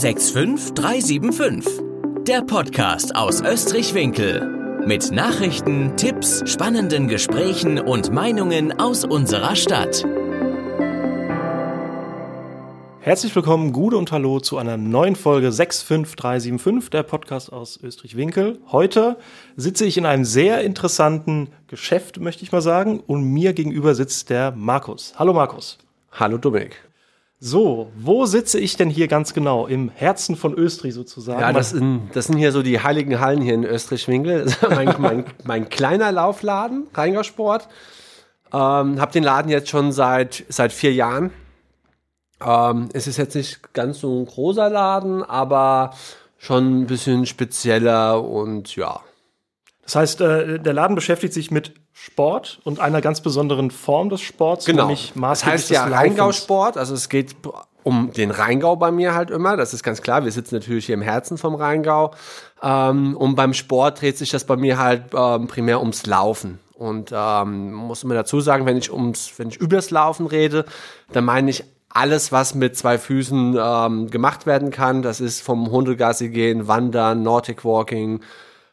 65375. Der Podcast aus Österreich-Winkel. Mit Nachrichten, Tipps, spannenden Gesprächen und Meinungen aus unserer Stadt. Herzlich willkommen, Gude und Hallo zu einer neuen Folge 65375, der Podcast aus Österreich-Winkel. Heute sitze ich in einem sehr interessanten Geschäft, möchte ich mal sagen, und mir gegenüber sitzt der Markus. Hallo Markus. Hallo Dominik. So, wo sitze ich denn hier ganz genau? Im Herzen von Österreich sozusagen? Ja, das, in, das sind hier so die heiligen Hallen hier in Österreich-Winkel. mein, mein, mein, kleiner Laufladen, Rheingau-Sport. Ähm, hab den Laden jetzt schon seit, seit vier Jahren. Ähm, es ist jetzt nicht ganz so ein großer Laden, aber schon ein bisschen spezieller und ja. Das heißt, äh, der Laden beschäftigt sich mit Sport und einer ganz besonderen Form des Sports, genau. nämlich Das heißt ja Rheingau-Sport, also es geht um den Rheingau bei mir halt immer, das ist ganz klar. Wir sitzen natürlich hier im Herzen vom Rheingau. Ähm, und beim Sport dreht sich das bei mir halt ähm, primär ums Laufen. Und ähm, muss immer dazu sagen, wenn ich ums, wenn ich übers Laufen rede, dann meine ich alles, was mit zwei Füßen ähm, gemacht werden kann. Das ist vom Hundegassi gehen, Wandern, Nordic Walking,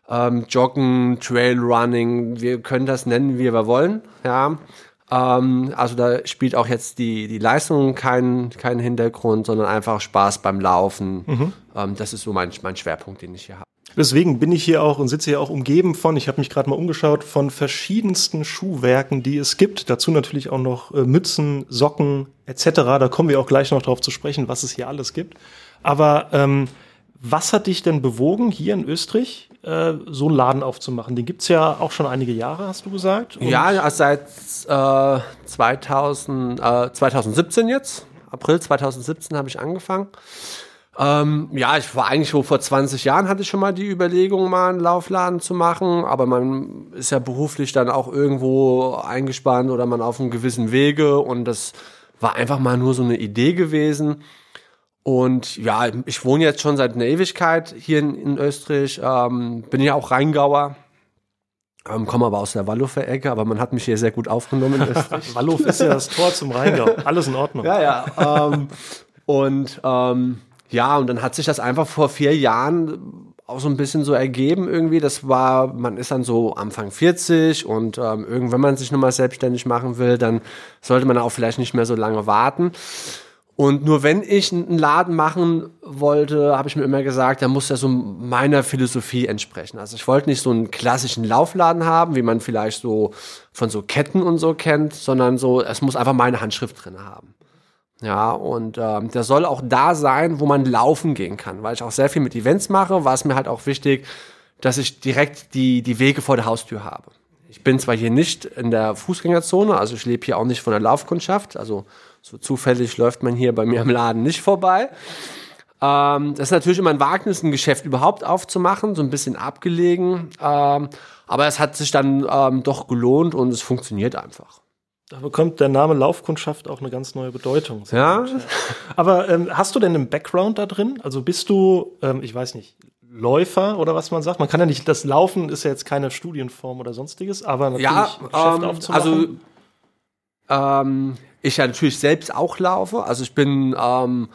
ähm, Joggen, Trailrunning, wir können das nennen, wie wir wollen. Ja. Ähm, also da spielt auch jetzt die, die Leistung keinen keinen Hintergrund, sondern einfach Spaß beim Laufen. Mhm. Ähm, das ist so mein, mein Schwerpunkt, den ich hier habe. Deswegen bin ich hier auch und sitze hier auch umgeben von, ich habe mich gerade mal umgeschaut, von verschiedensten Schuhwerken, die es gibt. Dazu natürlich auch noch äh, Mützen, Socken etc. Da kommen wir auch gleich noch drauf zu sprechen, was es hier alles gibt. Aber ähm, was hat dich denn bewogen, hier in Österreich äh, so einen Laden aufzumachen? Den gibt's ja auch schon einige Jahre, hast du gesagt? Und ja, seit äh, 2000, äh, 2017 jetzt. April 2017 habe ich angefangen. Ähm, ja, ich war eigentlich so vor 20 Jahren hatte ich schon mal die Überlegung, mal einen Laufladen zu machen, aber man ist ja beruflich dann auch irgendwo eingespannt oder man auf einem gewissen Wege und das war einfach mal nur so eine Idee gewesen. Und ja, ich wohne jetzt schon seit einer Ewigkeit hier in, in Österreich, ähm, bin ja auch Rheingauer, ähm, komme aber aus der Walluffer Ecke, aber man hat mich hier sehr gut aufgenommen in Österreich. Walluf ist ja das Tor zum Rheingau, alles in Ordnung. Ja, ja. Ähm, und ähm, ja, und dann hat sich das einfach vor vier Jahren auch so ein bisschen so ergeben irgendwie. Das war, man ist dann so Anfang 40 und ähm, irgendwann, wenn man sich nochmal selbstständig machen will, dann sollte man auch vielleicht nicht mehr so lange warten. Und nur wenn ich einen Laden machen wollte, habe ich mir immer gesagt, da muss er so meiner Philosophie entsprechen. Also ich wollte nicht so einen klassischen Laufladen haben, wie man vielleicht so von so Ketten und so kennt, sondern so, es muss einfach meine Handschrift drin haben. Ja, und ähm, der soll auch da sein, wo man laufen gehen kann. Weil ich auch sehr viel mit Events mache, war es mir halt auch wichtig, dass ich direkt die, die Wege vor der Haustür habe. Ich bin zwar hier nicht in der Fußgängerzone, also ich lebe hier auch nicht von der Laufkundschaft, also so zufällig läuft man hier bei mir im Laden nicht vorbei. Ähm, das ist natürlich immer ein Wagnis, ein Geschäft überhaupt aufzumachen, so ein bisschen abgelegen. Ähm, aber es hat sich dann ähm, doch gelohnt und es funktioniert einfach. Da bekommt der Name Laufkundschaft auch eine ganz neue Bedeutung. Ja. Aber ähm, hast du denn einen Background da drin? Also bist du, ähm, ich weiß nicht, Läufer oder was man sagt? Man kann ja nicht, das Laufen ist ja jetzt keine Studienform oder sonstiges, aber natürlich ja, Geschäft ähm, aufzumachen. Also ähm, ich ja natürlich selbst auch laufe. Also ich bin, ähm,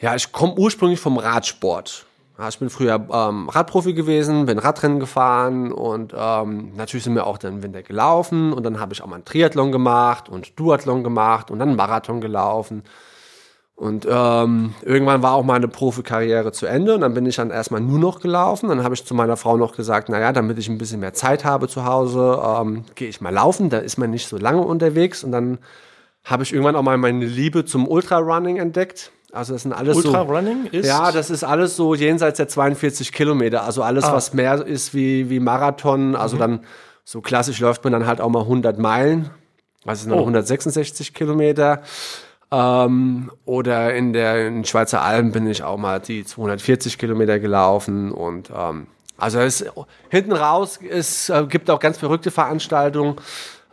ja, ich komme ursprünglich vom Radsport. Ich bin früher ähm, Radprofi gewesen, bin Radrennen gefahren und ähm, natürlich sind wir auch dann im Winter gelaufen und dann habe ich auch mal einen Triathlon gemacht und Duathlon gemacht und dann einen Marathon gelaufen. Und ähm, irgendwann war auch meine Profikarriere zu Ende und dann bin ich dann erstmal nur noch gelaufen. Dann habe ich zu meiner Frau noch gesagt, naja, damit ich ein bisschen mehr Zeit habe zu Hause, ähm, gehe ich mal laufen, da ist man nicht so lange unterwegs und dann habe ich irgendwann auch mal meine Liebe zum Ultrarunning entdeckt. Also das sind alles Ultra so. Running ist? Ja, das ist alles so jenseits der 42 Kilometer. Also alles, ah. was mehr ist wie, wie Marathon. Also mhm. dann so klassisch läuft man dann halt auch mal 100 Meilen. Also sind oh. 166 Kilometer. Ähm, oder in der in Schweizer Alpen bin ich auch mal die 240 Kilometer gelaufen und ähm, also es hinten raus es äh, gibt auch ganz verrückte Veranstaltungen.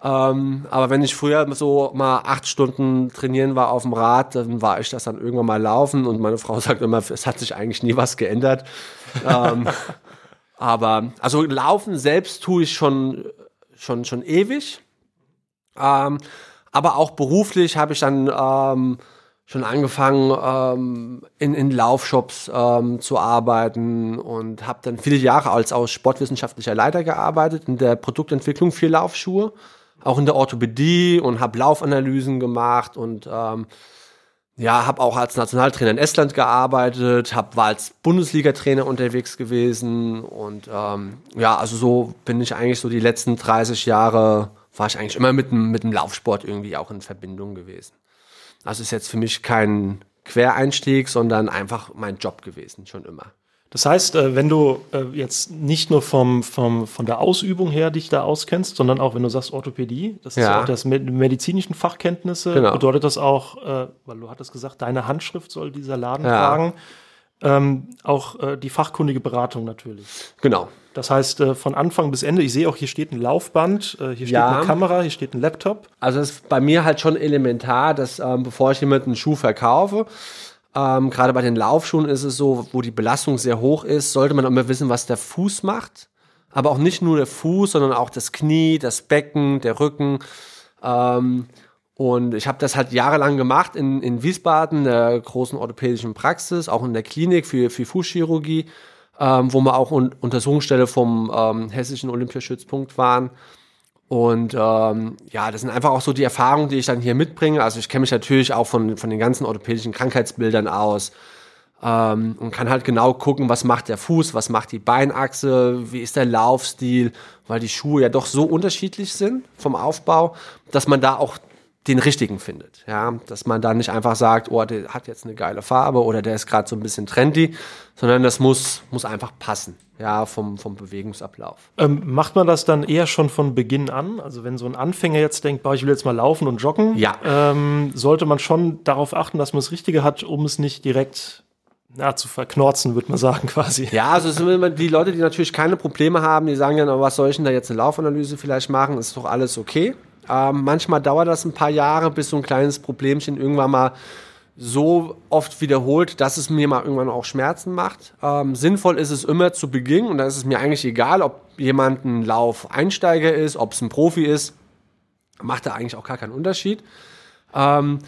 Ähm, aber wenn ich früher so mal acht Stunden trainieren war auf dem Rad, dann war ich das dann irgendwann mal laufen und meine Frau sagt immer, es hat sich eigentlich nie was geändert. ähm, aber also laufen selbst tue ich schon schon schon ewig. Ähm, aber auch beruflich habe ich dann ähm, schon angefangen, ähm, in, in Laufshops ähm, zu arbeiten und habe dann viele Jahre als aus sportwissenschaftlicher Leiter gearbeitet in der Produktentwicklung für Laufschuhe, auch in der Orthopädie und habe Laufanalysen gemacht und ähm, ja, habe auch als Nationaltrainer in Estland gearbeitet, hab, war als Bundesliga-Trainer unterwegs gewesen und ähm, ja, also so bin ich eigentlich so die letzten 30 Jahre, war ich eigentlich immer mit mit dem Laufsport irgendwie auch in Verbindung gewesen. Also ist jetzt für mich kein Quereinstieg, sondern einfach mein Job gewesen, schon immer. Das heißt, äh, wenn du äh, jetzt nicht nur vom, vom, von der Ausübung her dich da auskennst, sondern auch wenn du sagst Orthopädie, das ist ja, auch das medizinischen Fachkenntnisse, genau. bedeutet das auch, äh, weil du hattest gesagt, deine Handschrift soll dieser Laden ja. tragen, ähm, auch äh, die fachkundige Beratung natürlich. Genau. Das heißt, äh, von Anfang bis Ende, ich sehe auch, hier steht ein Laufband, äh, hier steht ja. eine Kamera, hier steht ein Laptop. Also es ist bei mir halt schon elementar, dass ähm, bevor ich jemanden einen Schuh verkaufe, ähm, gerade bei den Laufschuhen ist es so, wo die Belastung sehr hoch ist, sollte man immer wissen, was der Fuß macht. Aber auch nicht nur der Fuß, sondern auch das Knie, das Becken, der Rücken. Ähm, und ich habe das halt jahrelang gemacht in, in Wiesbaden, der großen orthopädischen Praxis, auch in der Klinik für, für Fußchirurgie, ähm, wo wir auch un Untersuchungsstelle vom ähm, Hessischen Olympiaschützpunkt waren. Und ähm, ja, das sind einfach auch so die Erfahrungen, die ich dann hier mitbringe. Also ich kenne mich natürlich auch von, von den ganzen orthopädischen Krankheitsbildern aus ähm, und kann halt genau gucken, was macht der Fuß, was macht die Beinachse, wie ist der Laufstil, weil die Schuhe ja doch so unterschiedlich sind vom Aufbau, dass man da auch den richtigen findet. Ja, dass man da nicht einfach sagt, oh, der hat jetzt eine geile Farbe oder der ist gerade so ein bisschen trendy, sondern das muss, muss einfach passen. Ja, vom, vom Bewegungsablauf. Ähm, macht man das dann eher schon von Beginn an? Also wenn so ein Anfänger jetzt denkt, boah, ich will jetzt mal laufen und joggen, ja. ähm, sollte man schon darauf achten, dass man das Richtige hat, um es nicht direkt na, zu verknorzen, würde man sagen, quasi. Ja, also es sind immer die Leute, die natürlich keine Probleme haben, die sagen dann, was soll ich denn da jetzt eine Laufanalyse vielleicht machen? Ist doch alles okay. Ähm, manchmal dauert das ein paar Jahre, bis so ein kleines Problemchen irgendwann mal so oft wiederholt, dass es mir mal irgendwann auch Schmerzen macht. Ähm, sinnvoll ist es immer zu Beginn und da ist es mir eigentlich egal, ob jemand ein Lauf-Einsteiger ist, ob es ein Profi ist, macht da eigentlich auch gar keinen Unterschied. Ähm,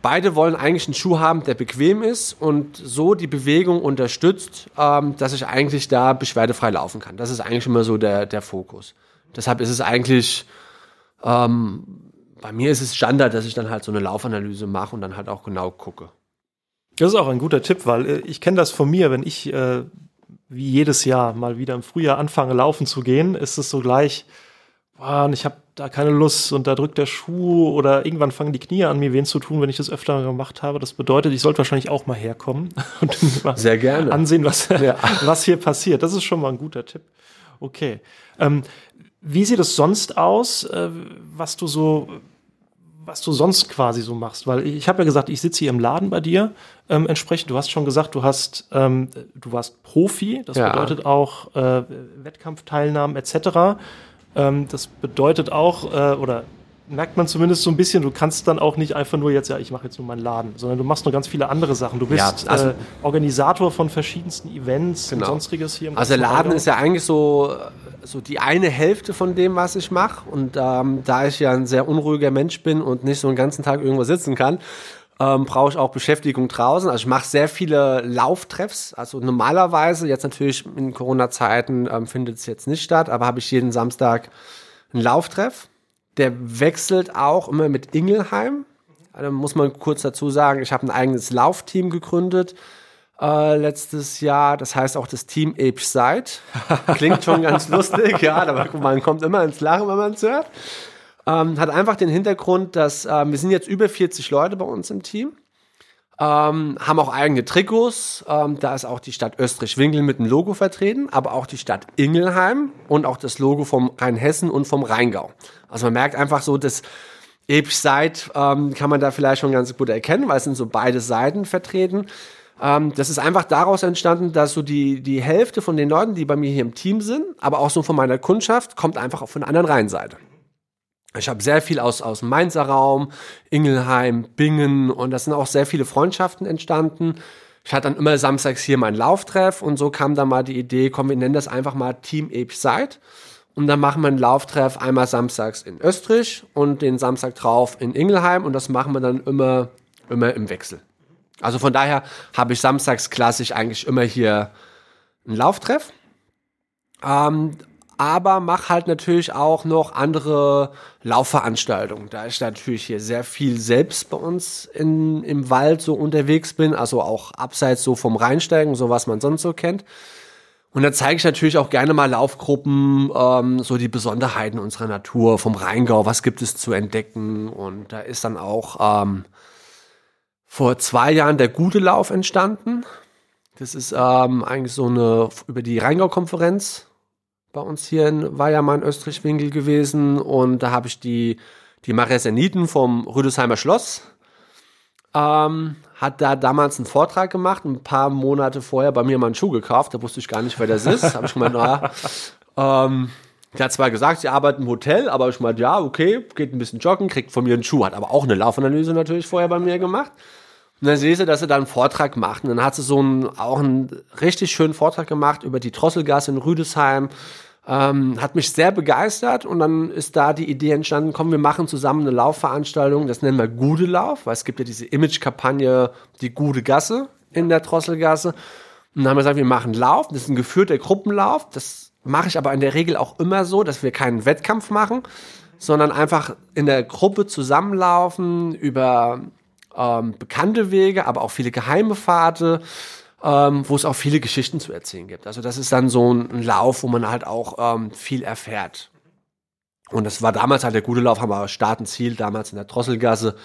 beide wollen eigentlich einen Schuh haben, der bequem ist und so die Bewegung unterstützt, ähm, dass ich eigentlich da beschwerdefrei laufen kann. Das ist eigentlich immer so der, der Fokus. Deshalb ist es eigentlich ähm, bei mir ist es Standard, dass ich dann halt so eine Laufanalyse mache und dann halt auch genau gucke. Das ist auch ein guter Tipp, weil äh, ich kenne das von mir, wenn ich äh, wie jedes Jahr mal wieder im Frühjahr anfange laufen zu gehen, ist es so gleich, boah, ich habe da keine Lust und da drückt der Schuh oder irgendwann fangen die Knie an, mir wen zu tun, wenn ich das öfter gemacht habe. Das bedeutet, ich sollte wahrscheinlich auch mal herkommen und mal Sehr gerne. ansehen, was, ja. was hier passiert. Das ist schon mal ein guter Tipp. Okay. Ähm, wie sieht es sonst aus, äh, was du so, was du sonst quasi so machst? Weil ich habe ja gesagt, ich sitze hier im Laden bei dir. Ähm, entsprechend, du hast schon gesagt, du hast, ähm, du warst Profi. Das ja. bedeutet auch äh, Wettkampfteilnahmen etc. Ähm, das bedeutet auch, äh, oder merkt man zumindest so ein bisschen, du kannst dann auch nicht einfach nur jetzt, ja, ich mache jetzt nur meinen Laden, sondern du machst noch ganz viele andere Sachen. Du bist ja, also, äh, Organisator von verschiedensten Events genau. und sonstiges hier im Also Laden ist ja eigentlich so so die eine Hälfte von dem, was ich mache. Und ähm, da ich ja ein sehr unruhiger Mensch bin und nicht so einen ganzen Tag irgendwo sitzen kann, ähm, brauche ich auch Beschäftigung draußen. Also ich mache sehr viele Lauftreffs. Also normalerweise, jetzt natürlich in Corona-Zeiten ähm, findet es jetzt nicht statt, aber habe ich jeden Samstag einen Lauftreff. Der wechselt auch immer mit Ingelheim. Da also muss man kurz dazu sagen, ich habe ein eigenes Laufteam gegründet äh, letztes Jahr. Das heißt auch das Team Ape Side. Klingt schon ganz lustig, ja, aber man kommt immer ins Lachen, wenn man es hört. Ähm, hat einfach den Hintergrund, dass äh, wir sind jetzt über 40 Leute bei uns im Team. Ähm, haben auch eigene Trikots. Ähm, da ist auch die Stadt Österreich-Winkel mit dem Logo vertreten, aber auch die Stadt Ingelheim und auch das Logo vom Rheinhessen und vom Rheingau. Also man merkt einfach so, dass Epsch-Side ähm, kann man da vielleicht schon ganz gut erkennen, weil es sind so beide Seiten vertreten. Ähm, das ist einfach daraus entstanden, dass so die, die Hälfte von den Leuten, die bei mir hier im Team sind, aber auch so von meiner Kundschaft, kommt einfach von der anderen Rheinseite. Ich habe sehr viel aus, aus Mainzer Raum, Ingelheim, Bingen und das sind auch sehr viele Freundschaften entstanden. Ich hatte dann immer samstags hier meinen Lauftreff und so kam dann mal die Idee, komm, wir nennen das einfach mal Team Ape Side. Und dann machen wir einen Lauftreff einmal samstags in Österreich und den Samstag drauf in Ingelheim und das machen wir dann immer immer im Wechsel. Also von daher habe ich samstags klassisch eigentlich immer hier einen Lauftreff. Ähm, aber mach halt natürlich auch noch andere Laufveranstaltungen. Da ich natürlich hier sehr viel selbst bei uns in, im Wald so unterwegs bin, also auch abseits so vom Reinsteigen, so was man sonst so kennt. Und da zeige ich natürlich auch gerne mal Laufgruppen, ähm, so die Besonderheiten unserer Natur, vom Rheingau, was gibt es zu entdecken. Und da ist dann auch ähm, vor zwei Jahren der Gute Lauf entstanden. Das ist ähm, eigentlich so eine über die Rheingau-Konferenz bei uns hier in, mein Österreich-Winkel gewesen. Und da habe ich die, die Mareseniten vom Rüdesheimer Schloss, ähm, hat da damals einen Vortrag gemacht, ein paar Monate vorher bei mir mal einen Schuh gekauft, da wusste ich gar nicht, wer das ist, habe ich gemeint, naja, ähm, der hat zwar gesagt, sie arbeitet im Hotel, aber ich meinte, ja, okay, geht ein bisschen joggen, kriegt von mir einen Schuh, hat aber auch eine Laufanalyse natürlich vorher bei mir gemacht. Und dann sehe sie, dass sie da einen Vortrag macht. Und dann hat sie so einen, auch einen richtig schönen Vortrag gemacht über die Drosselgasse in Rüdesheim, ähm, hat mich sehr begeistert. Und dann ist da die Idee entstanden, komm, wir machen zusammen eine Laufveranstaltung, das nennen wir Gude Lauf, weil es gibt ja diese Image-Kampagne, die Gude Gasse in der Drosselgasse. Und dann haben wir gesagt, wir machen Lauf, das ist ein geführter Gruppenlauf, das mache ich aber in der Regel auch immer so, dass wir keinen Wettkampf machen, sondern einfach in der Gruppe zusammenlaufen über ähm, bekannte Wege, aber auch viele geheime Pfade ähm, wo es auch viele Geschichten zu erzählen gibt. Also das ist dann so ein, Lauf, wo man halt auch ähm, viel erfährt. Und das war damals halt der gute Lauf, haben wir Start und Ziel, damals in der Drosselgasse.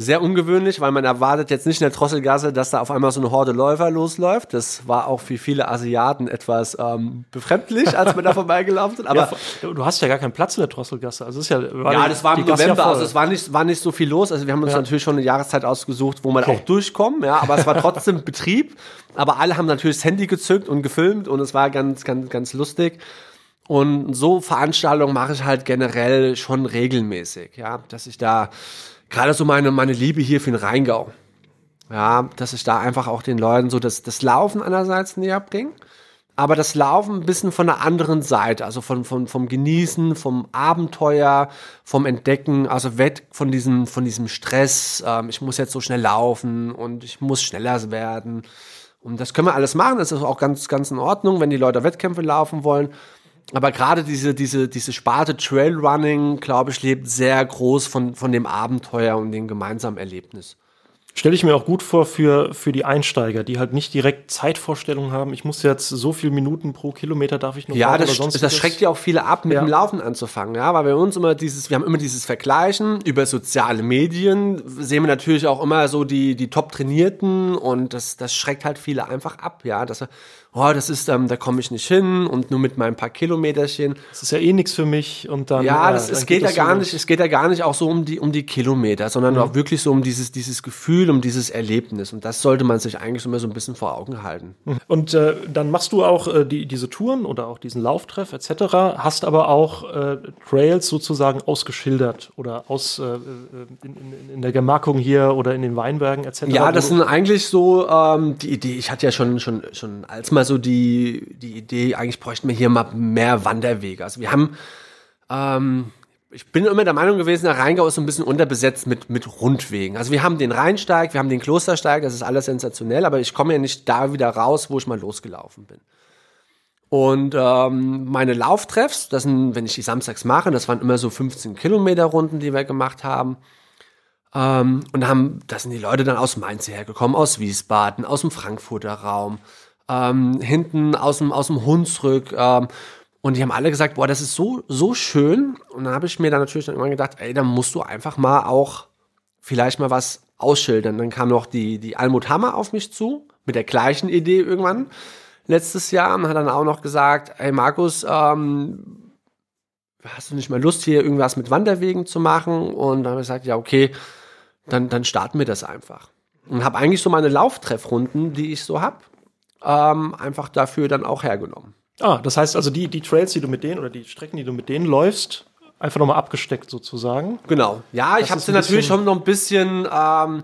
Sehr ungewöhnlich, weil man erwartet jetzt nicht in der Drosselgasse, dass da auf einmal so eine Horde Läufer losläuft. Das war auch für viele Asiaten etwas ähm, befremdlich, als man da vorbeigelaufen ist. Aber ja, du hast ja gar keinen Platz in der Drosselgasse. Also ist ja, ja, das war im November, also es war nicht, war nicht so viel los. Also wir haben uns ja. natürlich schon eine Jahreszeit ausgesucht, wo man okay. auch durchkommen, ja, aber es war trotzdem Betrieb. Aber alle haben natürlich das Handy gezückt und gefilmt und es war ganz, ganz, ganz lustig. Und so Veranstaltungen mache ich halt generell schon regelmäßig, ja, dass ich da gerade so meine, meine Liebe hier für den Rheingau. Ja, dass ich da einfach auch den Leuten so das, das Laufen einerseits näher bringe, aber das Laufen ein bisschen von der anderen Seite, also von, von, vom Genießen, vom Abenteuer, vom Entdecken, also weg von diesem, von diesem Stress, ähm, ich muss jetzt so schnell laufen und ich muss schneller werden. Und das können wir alles machen, das ist auch ganz, ganz in Ordnung, wenn die Leute Wettkämpfe laufen wollen aber gerade diese, diese, diese Sparte Trailrunning, glaube ich, lebt sehr groß von, von dem Abenteuer und dem gemeinsamen Erlebnis. Stelle ich mir auch gut vor für, für die Einsteiger, die halt nicht direkt Zeitvorstellungen haben. Ich muss jetzt so viele Minuten pro Kilometer darf ich noch Ja, das, das schreckt ja auch viele ab, mit ja. dem Laufen anzufangen. Ja, weil bei uns immer dieses, wir haben immer dieses Vergleichen über soziale Medien, sehen wir natürlich auch immer so die, die top trainierten und das, das schreckt halt viele einfach ab. Ja, dass oh, das ist, ähm, da komme ich nicht hin und nur mit meinem paar Kilometerchen. Das ist ja eh nichts für mich und dann. Ja, das, äh, es geht ja gar nicht, es geht ja gar nicht auch so um die, um die Kilometer, sondern mhm. auch wirklich so um dieses, dieses Gefühl, um dieses Erlebnis. Und das sollte man sich eigentlich immer so ein bisschen vor Augen halten. Mhm. Und äh, dann machst du auch äh, die, diese Touren oder auch diesen Lauftreff etc., hast aber auch äh, Trails sozusagen ausgeschildert oder aus äh, äh in, in, in, der Gemarkung hier oder in den Weinbergen etc. Ja, das sind eigentlich so ähm, die Idee, ich hatte ja schon, schon, schon als mal so die, die Idee, eigentlich bräuchten wir hier mal mehr Wanderwege. Also wir haben, ähm, ich bin immer der Meinung gewesen, der Rheingau ist so ein bisschen unterbesetzt mit, mit Rundwegen. Also wir haben den Rheinsteig, wir haben den Klostersteig, das ist alles sensationell, aber ich komme ja nicht da wieder raus, wo ich mal losgelaufen bin. Und ähm, meine Lauftreffs, das sind, wenn ich die samstags mache, das waren immer so 15 Kilometer Runden, die wir gemacht haben. Ähm, und haben, da sind die Leute dann aus Mainz hergekommen, aus Wiesbaden, aus dem Frankfurter Raum, ähm, hinten aus dem, aus dem Hunsrück. Ähm, und die haben alle gesagt, boah, das ist so, so schön. Und dann habe ich mir dann natürlich dann immer gedacht, ey, dann musst du einfach mal auch vielleicht mal was ausschildern. Dann kam noch die, die Almut Hammer auf mich zu, mit der gleichen Idee irgendwann letztes Jahr und hat dann auch noch gesagt, hey Markus, ähm, hast du nicht mal Lust, hier irgendwas mit Wanderwegen zu machen? Und dann habe ich gesagt, ja, okay, dann, dann starten wir das einfach. Und habe eigentlich so meine Lauftreffrunden, die ich so habe, ähm, einfach dafür dann auch hergenommen. Ah, das heißt also, die, die Trails, die du mit denen oder die Strecken, die du mit denen läufst, einfach nochmal abgesteckt sozusagen. Genau. Ja, das ich habe sie natürlich schon noch ein bisschen, ähm,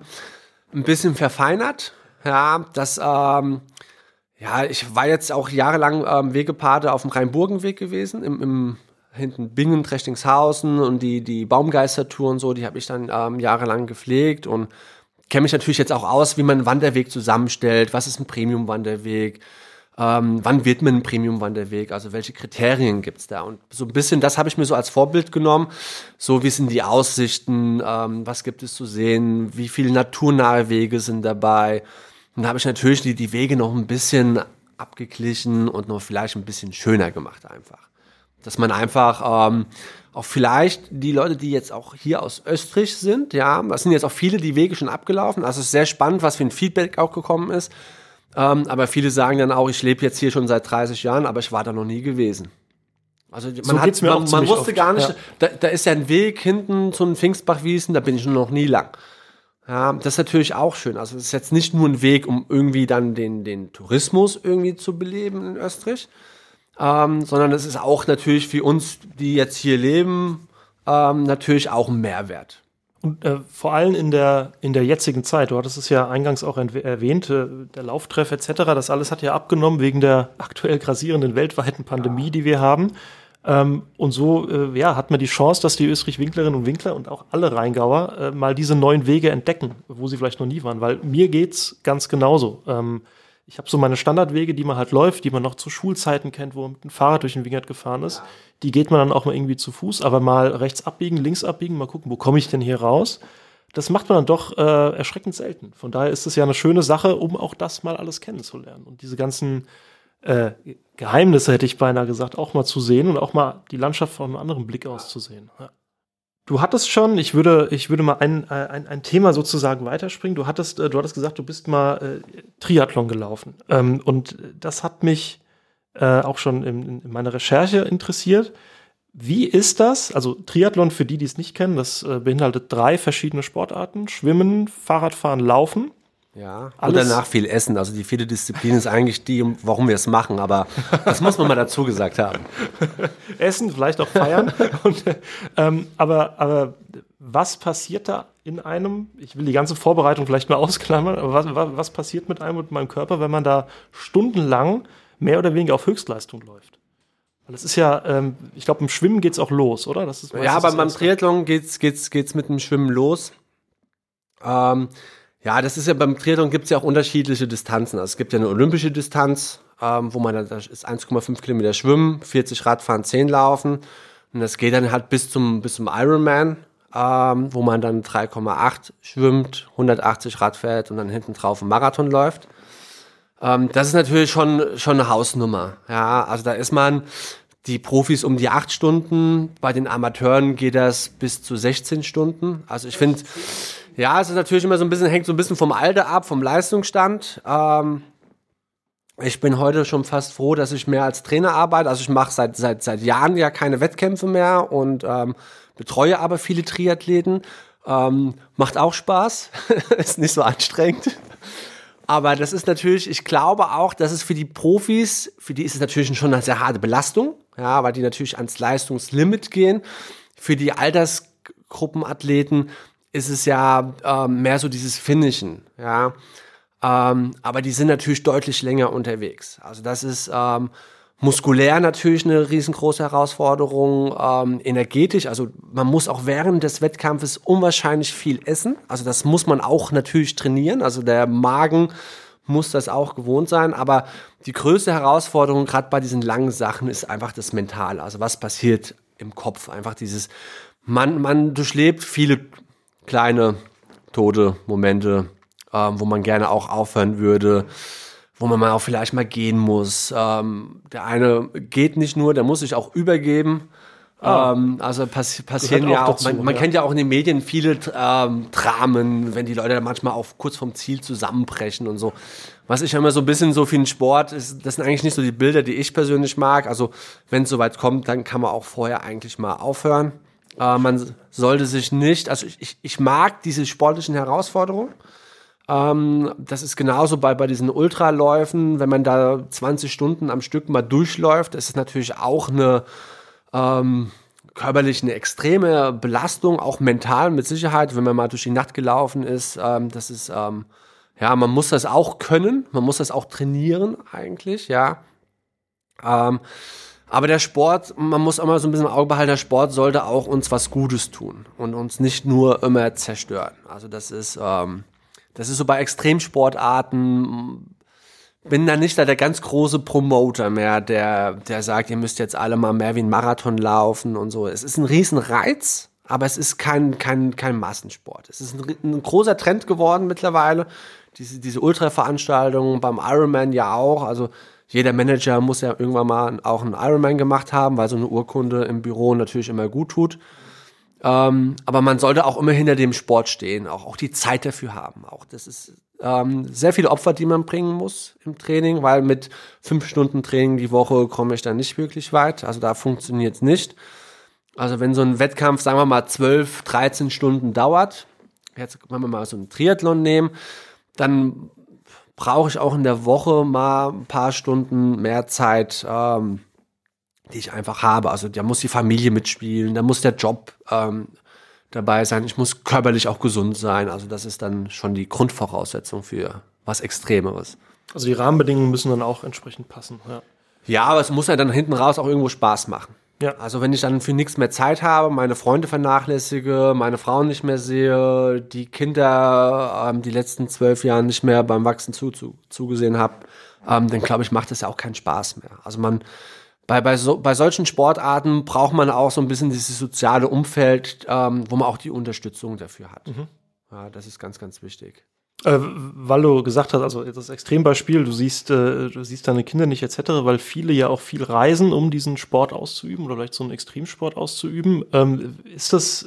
ein bisschen verfeinert. Ja, das, ähm, ja, ich war jetzt auch jahrelang ähm, Wegepate auf dem Rheinburgenweg gewesen, im, im hinten Bingen, Trechtingshausen und die, die Baumgeistertour und so, die habe ich dann ähm, jahrelang gepflegt und kenne mich natürlich jetzt auch aus, wie man einen Wanderweg zusammenstellt, was ist ein Premium-Wanderweg, ähm, wann wird man ein Premium-Wanderweg, also welche Kriterien gibt's da. Und so ein bisschen, das habe ich mir so als Vorbild genommen, so wie sind die Aussichten, ähm, was gibt es zu sehen, wie viele naturnahe Wege sind dabei. Und da habe ich natürlich die, die Wege noch ein bisschen abgeglichen und noch vielleicht ein bisschen schöner gemacht einfach. Dass man einfach ähm, auch vielleicht die Leute, die jetzt auch hier aus Österreich sind, ja, das sind jetzt auch viele die Wege schon abgelaufen. Also es ist sehr spannend, was für ein Feedback auch gekommen ist. Ähm, aber viele sagen dann auch, ich lebe jetzt hier schon seit 30 Jahren, aber ich war da noch nie gewesen. Also man, So hat, man, man wusste oft, gar nicht, ja. da, da ist ja ein Weg hinten zu den Pfingstbachwiesen, da bin ich noch nie lang. Ja, das ist natürlich auch schön. Also es ist jetzt nicht nur ein Weg, um irgendwie dann den, den Tourismus irgendwie zu beleben in Österreich, ähm, sondern es ist auch natürlich für uns, die jetzt hier leben, ähm, natürlich auch ein Mehrwert. Und äh, vor allem in der, in der jetzigen Zeit, du hattest es ja eingangs auch erwähnt, äh, der Lauftreff etc., das alles hat ja abgenommen wegen der aktuell grassierenden weltweiten Pandemie, die wir haben. Ähm, und so äh, ja, hat man die Chance, dass die Österreich-Winklerinnen und Winkler und auch alle Rheingauer äh, mal diese neuen Wege entdecken, wo sie vielleicht noch nie waren. Weil mir geht's ganz genauso. Ähm, ich habe so meine Standardwege, die man halt läuft, die man noch zu Schulzeiten kennt, wo man mit dem Fahrrad durch den Wingert gefahren ist. Die geht man dann auch mal irgendwie zu Fuß, aber mal rechts abbiegen, links abbiegen, mal gucken, wo komme ich denn hier raus. Das macht man dann doch äh, erschreckend selten. Von daher ist es ja eine schöne Sache, um auch das mal alles kennenzulernen und diese ganzen äh, Geheimnisse, hätte ich beinahe gesagt, auch mal zu sehen und auch mal die Landschaft von einem anderen Blick aus zu sehen. Ja. Du hattest schon, ich würde, ich würde mal ein, äh, ein, ein Thema sozusagen weiterspringen. Du hattest, äh, du hattest gesagt, du bist mal äh, Triathlon gelaufen. Ähm, und das hat mich äh, auch schon in, in meiner Recherche interessiert. Wie ist das? Also Triathlon für die, die es nicht kennen, das äh, beinhaltet drei verschiedene Sportarten: Schwimmen, Fahrradfahren, Laufen. Ja, und Alles- danach viel essen. Also die vierte Disziplin ist eigentlich die, um- warum wir es machen, aber das muss man mal dazu gesagt haben. Essen, vielleicht auch feiern. und, äh, ähm, aber, aber was passiert da in einem? Ich will die ganze Vorbereitung vielleicht mal ausklammern, aber was, was, was passiert mit einem und meinem Körper, wenn man da stundenlang mehr oder weniger auf Höchstleistung läuft? Weil es ist ja, ähm, ich glaube, im Schwimmen geht's auch los, oder? Das ist Ja, aber das beim. Triathlon geht's, geht's, geht's mit dem Schwimmen los. Ähm, ja, das ist ja beim Triathlon gibt's ja auch unterschiedliche Distanzen. Also es gibt ja eine olympische Distanz, ähm, wo man dann, das ist 1,5 Kilometer Schwimmen, 40 Radfahren, 10 Laufen. Und das geht dann halt bis zum, bis zum Ironman, ähm, wo man dann 3,8 schwimmt, 180 Rad fährt und dann hinten drauf einen Marathon läuft. Ähm, das ist natürlich schon, schon eine Hausnummer. Ja, also da ist man die Profis um die acht Stunden, bei den Amateuren geht das bis zu 16 Stunden. Also ich finde, ja, es ist natürlich immer so ein bisschen, hängt so ein bisschen vom Alter ab, vom Leistungsstand. Ähm, ich bin heute schon fast froh, dass ich mehr als Trainer arbeite. Also ich mache seit, seit, seit Jahren ja keine Wettkämpfe mehr und ähm, betreue aber viele Triathleten. Ähm, macht auch Spaß, ist nicht so anstrengend. Aber das ist natürlich, ich glaube auch, dass es für die Profis, für die ist es natürlich schon eine sehr harte Belastung, ja, weil die natürlich ans Leistungslimit gehen. Für die Altersgruppenathleten ist es ja ähm, mehr so dieses Finishen, ja. Ähm, aber die sind natürlich deutlich länger unterwegs. Also das ist ähm, muskulär natürlich eine riesengroße Herausforderung, ähm, energetisch. Also man muss auch während des Wettkampfes unwahrscheinlich viel essen. Also das muss man auch natürlich trainieren. Also der Magen muss das auch gewohnt sein. Aber die größte Herausforderung gerade bei diesen langen Sachen ist einfach das Mentale. Also was passiert im Kopf? Einfach dieses, man, man durchlebt viele kleine tote Momente, ähm, wo man gerne auch aufhören würde, wo man mal auch vielleicht mal gehen muss. Ähm, der eine geht nicht nur, der muss sich auch übergeben. Ähm, also passi passieren ja auch auch, man, dazu, man ja. kennt ja auch in den Medien viele ähm, Dramen, wenn die Leute manchmal auch kurz vom Ziel zusammenbrechen und so. Was ich immer so ein bisschen so für den Sport ist, das sind eigentlich nicht so die Bilder, die ich persönlich mag. Also wenn es soweit kommt, dann kann man auch vorher eigentlich mal aufhören. Äh, man sollte sich nicht, also ich, ich, mag diese sportlichen Herausforderungen. Ähm, das ist genauso bei, bei diesen Ultraläufen, wenn man da 20 Stunden am Stück mal durchläuft, ist es natürlich auch eine ähm, körperlich eine extreme Belastung, auch mental mit Sicherheit, wenn man mal durch die Nacht gelaufen ist. Ähm, das ist, ähm, ja, man muss das auch können, man muss das auch trainieren eigentlich, ja. Ähm, aber der Sport, man muss immer so ein bisschen im Auge behalten, der Sport sollte auch uns was Gutes tun und uns nicht nur immer zerstören. Also das ist, ähm, Das ist so bei Extremsportarten, bin da nicht da der ganz große Promoter mehr, der, der sagt, ihr müsst jetzt alle mal mehr wie ein Marathon laufen und so. Es ist ein Riesenreiz, aber es ist kein, kein, kein Massensport. Es ist ein, ein großer Trend geworden mittlerweile. Diese, diese Ultra-Veranstaltungen beim Ironman ja auch. Also jeder Manager muss ja irgendwann mal auch einen Ironman gemacht haben, weil so eine Urkunde im Büro natürlich immer gut tut. Ähm, aber man sollte auch immer hinter dem Sport stehen, auch, auch die Zeit dafür haben. Auch das ist ähm, sehr viele Opfer, die man bringen muss im Training, weil mit fünf Stunden Training die Woche komme ich dann nicht wirklich weit. Also da funktioniert es nicht. Also wenn so ein Wettkampf, sagen wir mal, 12, 13 Stunden dauert, jetzt wenn wir mal so einen Triathlon nehmen, dann brauche ich auch in der Woche mal ein paar Stunden mehr Zeit, ähm, die ich einfach habe. Also da muss die Familie mitspielen, da muss der Job ähm, dabei sein, ich muss körperlich auch gesund sein. Also das ist dann schon die Grundvoraussetzung für was Extremeres. Also die Rahmenbedingungen müssen dann auch entsprechend passen. Ja, ja aber es muss ja dann hinten raus auch irgendwo Spaß machen. Ja. Also wenn ich dann für nichts mehr Zeit habe, meine Freunde vernachlässige, meine Frau nicht mehr sehe, die Kinder ähm, die letzten zwölf Jahre nicht mehr beim Wachsen zu, zu, zugesehen habe, ähm, dann glaube ich, macht das ja auch keinen Spaß mehr. Also man bei, bei, so, bei solchen Sportarten braucht man auch so ein bisschen dieses soziale Umfeld, ähm, wo man auch die Unterstützung dafür hat. Mhm. Ja, das ist ganz, ganz wichtig. Äh, weil du gesagt hast, also das Extrembeispiel, du siehst, äh, du siehst deine Kinder nicht etc., weil viele ja auch viel reisen, um diesen Sport auszuüben oder vielleicht so einen Extremsport auszuüben. Ähm, ist das,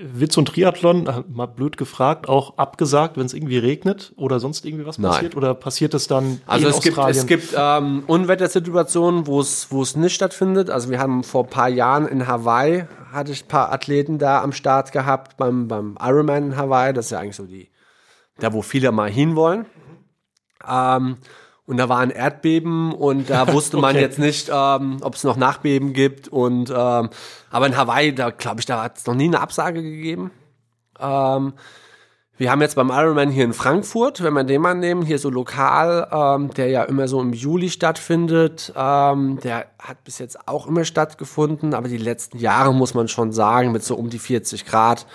wird so ein Triathlon, äh, mal blöd gefragt, auch abgesagt, wenn es irgendwie regnet oder sonst irgendwie was passiert? Nein. Oder passiert es dann also in es Australien? Gibt, es gibt ähm, Unwettersituationen, wo es, wo es nicht stattfindet. Also wir haben vor ein paar Jahren in Hawaii, hatte ich ein paar Athleten da am Start gehabt, beim, beim Ironman in Hawaii. Das ist ja eigentlich so die da wo viele mal hinwollen. Ähm, und da war ein Erdbeben und da wusste man okay. jetzt nicht, ähm, ob es noch Nachbeben gibt. Und ähm, aber in Hawaii, da glaube ich, da hat es noch nie eine Absage gegeben. Ähm, wir haben jetzt beim Ironman hier in Frankfurt, wenn wir den mal nehmen, hier so lokal, ähm, der ja immer so im Juli stattfindet. Ähm, der hat bis jetzt auch immer stattgefunden, aber die letzten Jahre muss man schon sagen, mit so um die 40 Grad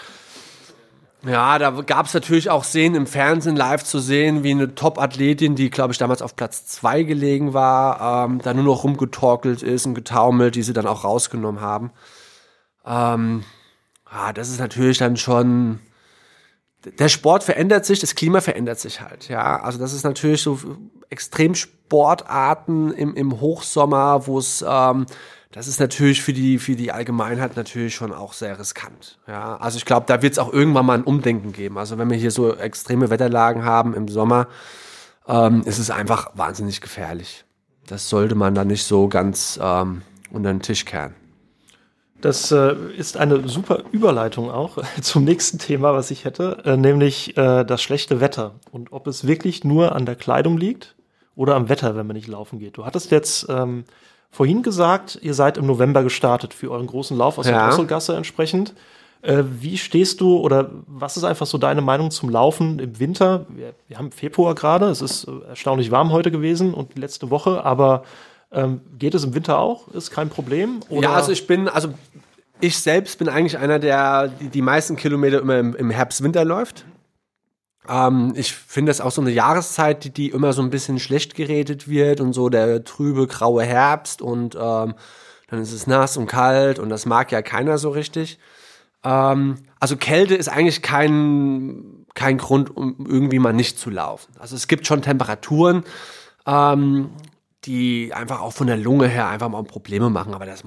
ja, da gab es natürlich auch Szenen im Fernsehen live zu sehen, wie eine Top-Athletin, die, glaube ich, damals auf Platz zwei gelegen war, ähm, da nur noch rumgetorkelt ist und getaumelt, die sie dann auch rausgenommen haben. Ähm, ja, das ist natürlich dann schon. Der Sport verändert sich, das Klima verändert sich halt, ja. Also das ist natürlich so Extremsportarten im, im Hochsommer, wo es ähm, das ist natürlich für die, für die Allgemeinheit natürlich schon auch sehr riskant. Ja, also ich glaube, da wird es auch irgendwann mal ein Umdenken geben. Also wenn wir hier so extreme Wetterlagen haben im Sommer, ähm, ist es einfach wahnsinnig gefährlich. Das sollte man dann nicht so ganz ähm, unter den Tisch kehren. Das äh, ist eine super Überleitung auch zum nächsten Thema, was ich hätte, äh, nämlich äh, das schlechte Wetter und ob es wirklich nur an der Kleidung liegt oder am Wetter, wenn man nicht laufen geht. Du hattest jetzt ähm, vorhin gesagt, ihr seid im November gestartet für euren großen Lauf aus ja. der Brüsselgasse entsprechend. Äh, wie stehst du oder was ist einfach so deine Meinung zum Laufen im Winter? Wir, wir haben Februar gerade, es ist äh, erstaunlich warm heute gewesen und die letzte Woche, aber ähm, geht es im Winter auch? Ist kein Problem? Oder? Ja, also ich bin, also ich selbst bin eigentlich einer, der die, die meisten Kilometer immer im, im Herbst-Winter läuft. Ähm, ich finde das auch so eine Jahreszeit, die, die, immer so ein bisschen schlecht geredet wird und so der trübe graue Herbst und ähm, dann ist es nass und kalt und das mag ja keiner so richtig. Ähm, also Kälte ist eigentlich kein, kein Grund, um irgendwie mal nicht zu laufen. Also es gibt schon Temperaturen, ähm, die einfach auch von der Lunge her einfach mal Probleme machen, aber das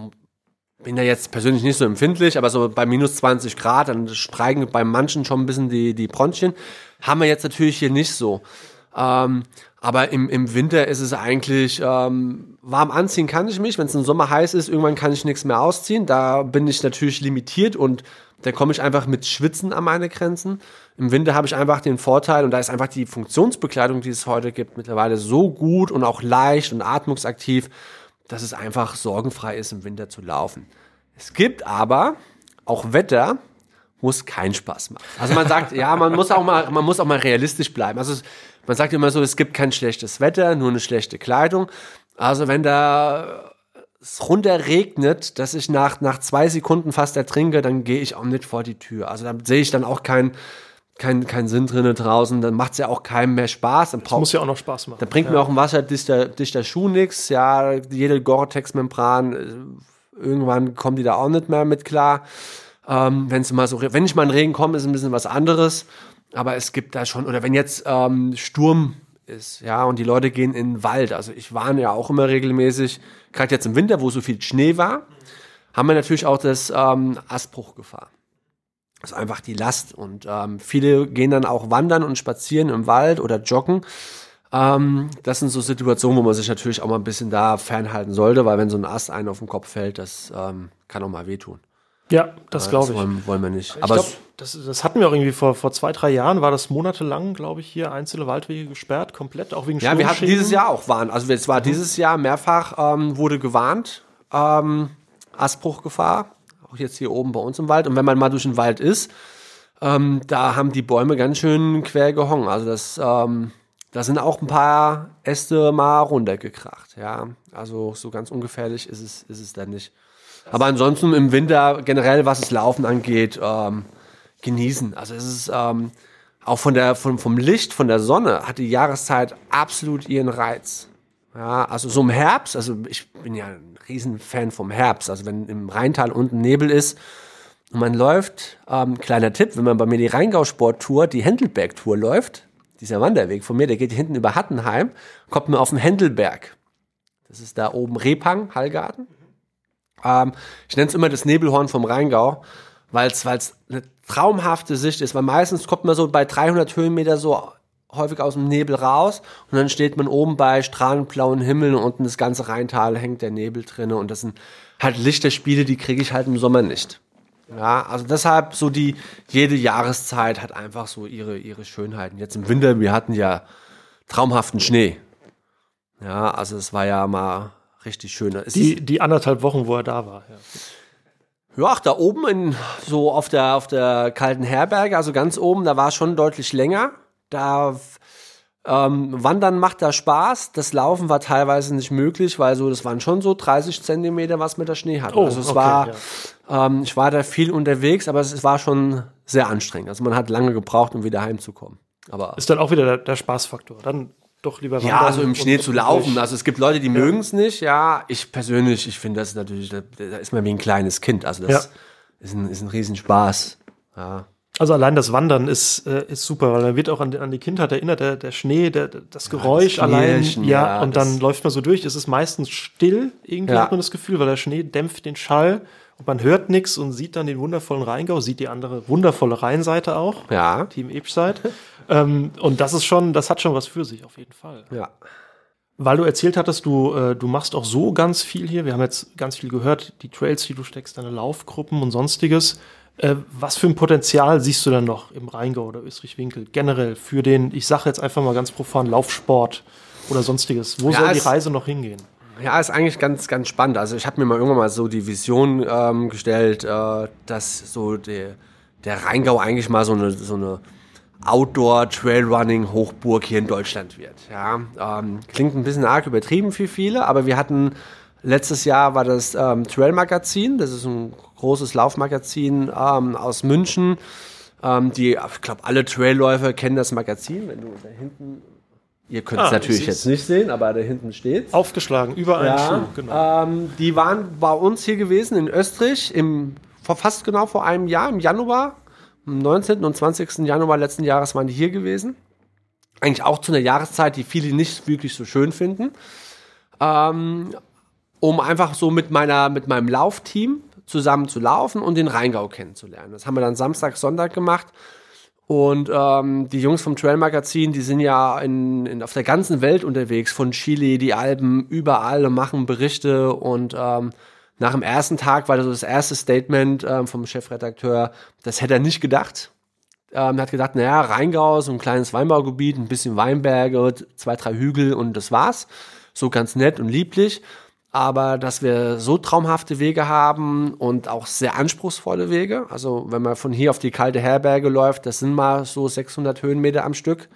bin ja jetzt persönlich nicht so empfindlich, aber so bei minus 20 Grad, dann spreigen bei manchen schon ein bisschen die, die Bronchien. Haben wir jetzt natürlich hier nicht so. Ähm, aber im, im Winter ist es eigentlich, ähm, warm anziehen kann ich mich. Wenn es im Sommer heiß ist, irgendwann kann ich nichts mehr ausziehen. Da bin ich natürlich limitiert und da komme ich einfach mit Schwitzen an meine Grenzen. Im Winter habe ich einfach den Vorteil, und da ist einfach die Funktionsbekleidung, die es heute gibt, mittlerweile so gut und auch leicht und atmungsaktiv, dass es einfach sorgenfrei ist, im Winter zu laufen. Es gibt aber auch Wetter, es keinen Spaß macht. Also man sagt, ja, man muss auch mal, man muss auch mal realistisch bleiben. Also man sagt immer so, es gibt kein schlechtes Wetter, nur eine schlechte Kleidung. Also wenn da es runter regnet, dass ich nach, nach zwei Sekunden fast ertrinke, dann gehe ich auch nicht vor die Tür. Also da sehe ich dann auch kein, kein, kein Sinn drinne draußen, dann macht es ja auch keinem mehr Spaß. Dann Das braucht- muss ja auch noch Spaß machen. da bringt mir auch ein wasserdichter dichter Schuh nix. Ja, jede Gore-Tex-Membran, äh, irgendwann kommen die da auch nicht mehr mit klar. Ähm, wenn's mal so, wenn ich mal in Regen komme, ist ein bisschen was anderes. Aber es gibt da schon, oder wenn jetzt ähm, Sturm ist, ja, und die Leute gehen in den Wald. Also ich warne ja auch immer regelmäßig, gerade jetzt im Winter, wo so viel Schnee war, haben wir natürlich auch das ähm, Asbruchgefahr. Das ist einfach die Last. Und ähm, viele gehen dann auch wandern und spazieren im Wald oder joggen. Ähm, das sind so Situationen, wo man sich natürlich auch mal ein bisschen da fernhalten sollte, weil wenn so ein Ast einen auf den Kopf fällt, das ähm, kann auch mal wehtun. ja, das glaube ich. wollen, wollen wir nicht. Ich Aber glaub, das, das hatten wir auch irgendwie vor, vor zwei, drei Jahren, war das monatelang, glaube ich, hier einzelne Waldwege gesperrt, komplett, auch wegen ja, wir hatten dieses Jahr auch warnt. Also es war dieses Jahr mehrfach ähm, wurde gewarnt, ähm, Astbruchgefahr, auch jetzt hier oben bei uns im Wald. Und wenn man mal durch den Wald ist, ähm, da haben die Bäume ganz schön quer gehongen. Also das, ähm, da sind auch ein paar Äste mal runtergekracht. Ja, also so ganz ungefährlich ist es, ist es dann nicht. Aber ansonsten im Winter generell, was das Laufen angeht, ähm, genießen. Also es ist ähm, auch von der, von, vom Licht, von der Sonne hat die Jahreszeit absolut ihren Reiz. Ja, also so im Herbst, also ich bin ja ein Riesenfan vom Herbst. Also wenn im Rheintal unten Nebel ist und man läuft, ähm, kleiner Tipp, wenn man bei mir die Rheingau-Sport-Tour, die Händelberg-Tour läuft, dieser Wanderweg von mir, der geht hinten über Hattenheim, kommt man auf den Händelberg. Das ist da oben Repang, Hallgarten. Ähm, ich nenne es immer das Nebelhorn vom Rheingau, weil es eine traumhafte Sicht ist. Weil meistens kommt man so bei 300 Höhenmeter so häufig aus dem Nebel raus und dann steht man oben bei strahlend blauen Himmel und unten das ganze Rheintal hängt der Nebel drinne und das sind halt Lichterspiele, die kriege ich halt im Sommer nicht. Ja, also deshalb so die, jede Jahreszeit hat einfach so ihre, ihre Schönheiten. Jetzt im Winter, wir hatten ja traumhaften Schnee. Ja, also es war ja mal richtig schön. Es Die, die anderthalb Wochen, wo er da war. Ja. Ja, ach, da oben in, so auf der, auf der kalten Herberge, also ganz oben, da war es schon deutlich länger. Da ähm, Wandern macht da Spaß. Das Laufen war teilweise nicht möglich, weil so, das waren schon so 30 Zentimeter, was mit der Schnee hatte. Oh, also es okay, war, ähm, ich war da viel unterwegs, aber es war schon sehr anstrengend. Also man hat lange gebraucht, um wieder heimzukommen. Aber Ist dann auch wieder der, der Spaßfaktor. Dann doch lieber ja, wandern also im Schnee zu laufen. Also es gibt Leute, die mögen es nicht. Ja, ich persönlich, ich finde das natürlich, da, da ist man wie ein kleines Kind. Also das Ja. ist, ein, ist ein Riesenspaß. Ja. Also allein das Wandern ist, äh, ist super, weil man wird auch an, die- an die Kindheit erinnert, der, der Schnee, der, das Geräusch das allein, ja, ja, und dann läuft man so durch. Es ist meistens still, irgendwie Ja. hat man das Gefühl, weil der Schnee dämpft den Schall und man hört nichts und sieht dann den wundervollen Rheingau, sieht die andere wundervolle Rheinseite auch, Ja. Team Ebscheid. ähm, und das ist schon, das hat schon was für sich, auf jeden Fall. Ja. Weil du erzählt hattest, du, äh, du machst auch so ganz viel hier. Wir haben jetzt ganz viel gehört, die Trails, die du steckst, deine Laufgruppen und sonstiges. Äh, was für ein Potenzial siehst du denn noch im Rheingau oder Österreich-Winkel generell für den, ich sage jetzt einfach mal ganz profan, Laufsport oder sonstiges? Wo Ja, soll die Reise noch hingehen? Ja, ist eigentlich ganz, ganz spannend. Also ich habe mir mal irgendwann mal so die Vision ähm, gestellt, äh, dass so der, der Rheingau eigentlich mal so eine, so eine Outdoor-Trailrunning-Hochburg hier in Deutschland wird. Ja, ähm, klingt ein bisschen arg übertrieben für viele, aber wir hatten letztes Jahr war das ähm, Trail-Magazin, das ist ein großes Laufmagazin ähm, aus München. Ähm, die, ich glaube, alle Trailläufer kennen das Magazin. Wenn du da hinten, ihr könnt es Ah, natürlich ich jetzt nicht sehen, aber da hinten steht's. Aufgeschlagen, über einen Schuh, genau. ähm, die waren bei uns hier gewesen in Österreich im, vor fast genau vor einem Jahr, im Januar. Am 19. und 20. Januar letzten Jahres waren die hier gewesen. Eigentlich auch zu einer Jahreszeit, die viele nicht wirklich so schön finden. Ähm, um einfach so mit, meiner, mit meinem Laufteam zusammen zu laufen und den Rheingau kennenzulernen. Das haben wir dann Samstag, Sonntag gemacht. Und ähm, die Jungs vom Trail Magazin, die sind ja in, in, auf der ganzen Welt unterwegs, von Chile, die Alpen, überall und machen Berichte. Und ähm, nach dem ersten Tag war das so das erste Statement ähm, vom Chefredakteur, das hätte er nicht gedacht. Ähm, er hat gedacht, naja, Rheingau, so ein kleines Weinbaugebiet, ein bisschen Weinberge, zwei, drei Hügel und das war's. So ganz nett und lieblich. Aber dass wir so traumhafte Wege haben und auch sehr anspruchsvolle Wege. Also wenn man von hier auf die kalte Herberge läuft, das sind mal so 600 Höhenmeter am Stück.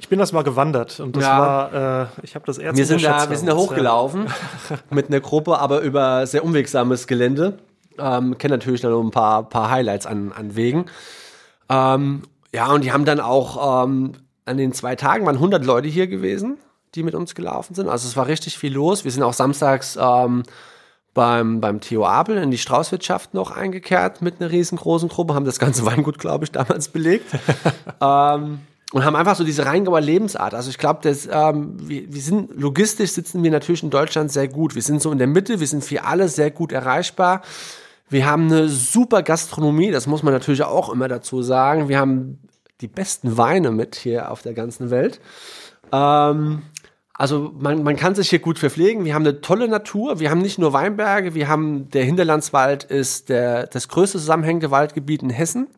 Ich bin das mal gewandert und das Ja. war, äh, ich habe das Erz Wir sind, da, wir sind da hochgelaufen mit einer Gruppe, aber über sehr unwegsames Gelände. Ähm, kennen natürlich dann noch ein paar, paar Highlights an, an Wegen. Ähm, ja, und die haben dann auch ähm, an den zwei Tagen waren 100 Leute hier gewesen, die mit uns gelaufen sind. Also es war richtig viel los. Wir sind auch samstags ähm, beim, beim Theo Abel in die Straußwirtschaft noch eingekehrt mit einer riesengroßen Gruppe, haben das ganze Weingut, glaube ich, damals belegt. ähm, und haben einfach so diese Rheingauer Lebensart. Also ich glaube, ähm, wir, wir sind logistisch sitzen wir natürlich in Deutschland sehr gut. Wir sind so in der Mitte, wir sind für alle sehr gut erreichbar. Wir haben eine super Gastronomie, das muss man natürlich auch immer dazu sagen. Wir haben die besten Weine mit hier auf der ganzen Welt. Ähm, also man, man kann sich hier gut verpflegen. Wir haben eine tolle Natur. Wir haben nicht nur Weinberge, wir haben der Hinterlandswald ist der, das größte zusammenhängende Waldgebiet in Hessen.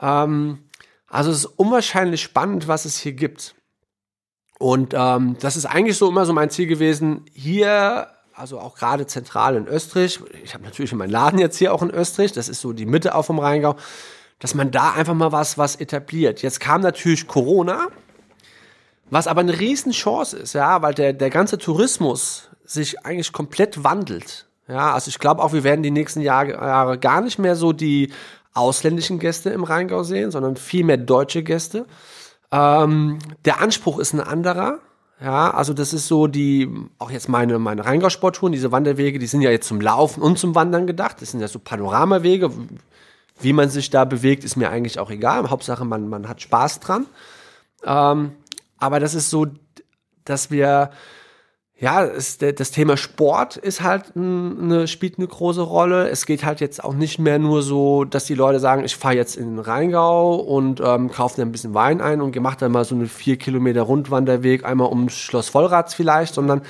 Ähm, also es ist unwahrscheinlich spannend, was es hier gibt. Und ähm, das ist eigentlich so immer so mein Ziel gewesen, hier also auch gerade zentral in Österreich, ich habe natürlich meinen Laden jetzt hier auch in Österreich, das ist so die Mitte auch vom Rheingau, dass man da einfach mal was, was etabliert. Jetzt kam natürlich Corona, was aber eine Riesenchance ist, ja, weil der, der ganze Tourismus sich eigentlich komplett wandelt. Ja, also ich glaube auch, wir werden die nächsten Jahre, Jahre gar nicht mehr so die ausländischen Gäste im Rheingau sehen, sondern viel mehr deutsche Gäste. Ähm, der Anspruch ist ein anderer. Ja, also das ist so die, auch jetzt meine, meine Rheingau-Sporttouren, diese Wanderwege, die sind ja jetzt zum Laufen und zum Wandern gedacht. Das sind ja so Panoramawege. Wie man sich da bewegt, ist mir eigentlich auch egal. Hauptsache, man, man hat Spaß dran. Ähm, aber das ist so, dass wir ja, es, das Thema Sport ist halt eine, spielt eine große Rolle. Es geht halt jetzt auch nicht mehr nur so, dass die Leute sagen, ich fahre jetzt in den Rheingau und ähm, kaufe dann ein bisschen Wein ein und mache dann mal so eine vier Kilometer Rundwanderweg einmal um Schloss Vollrats vielleicht, sondern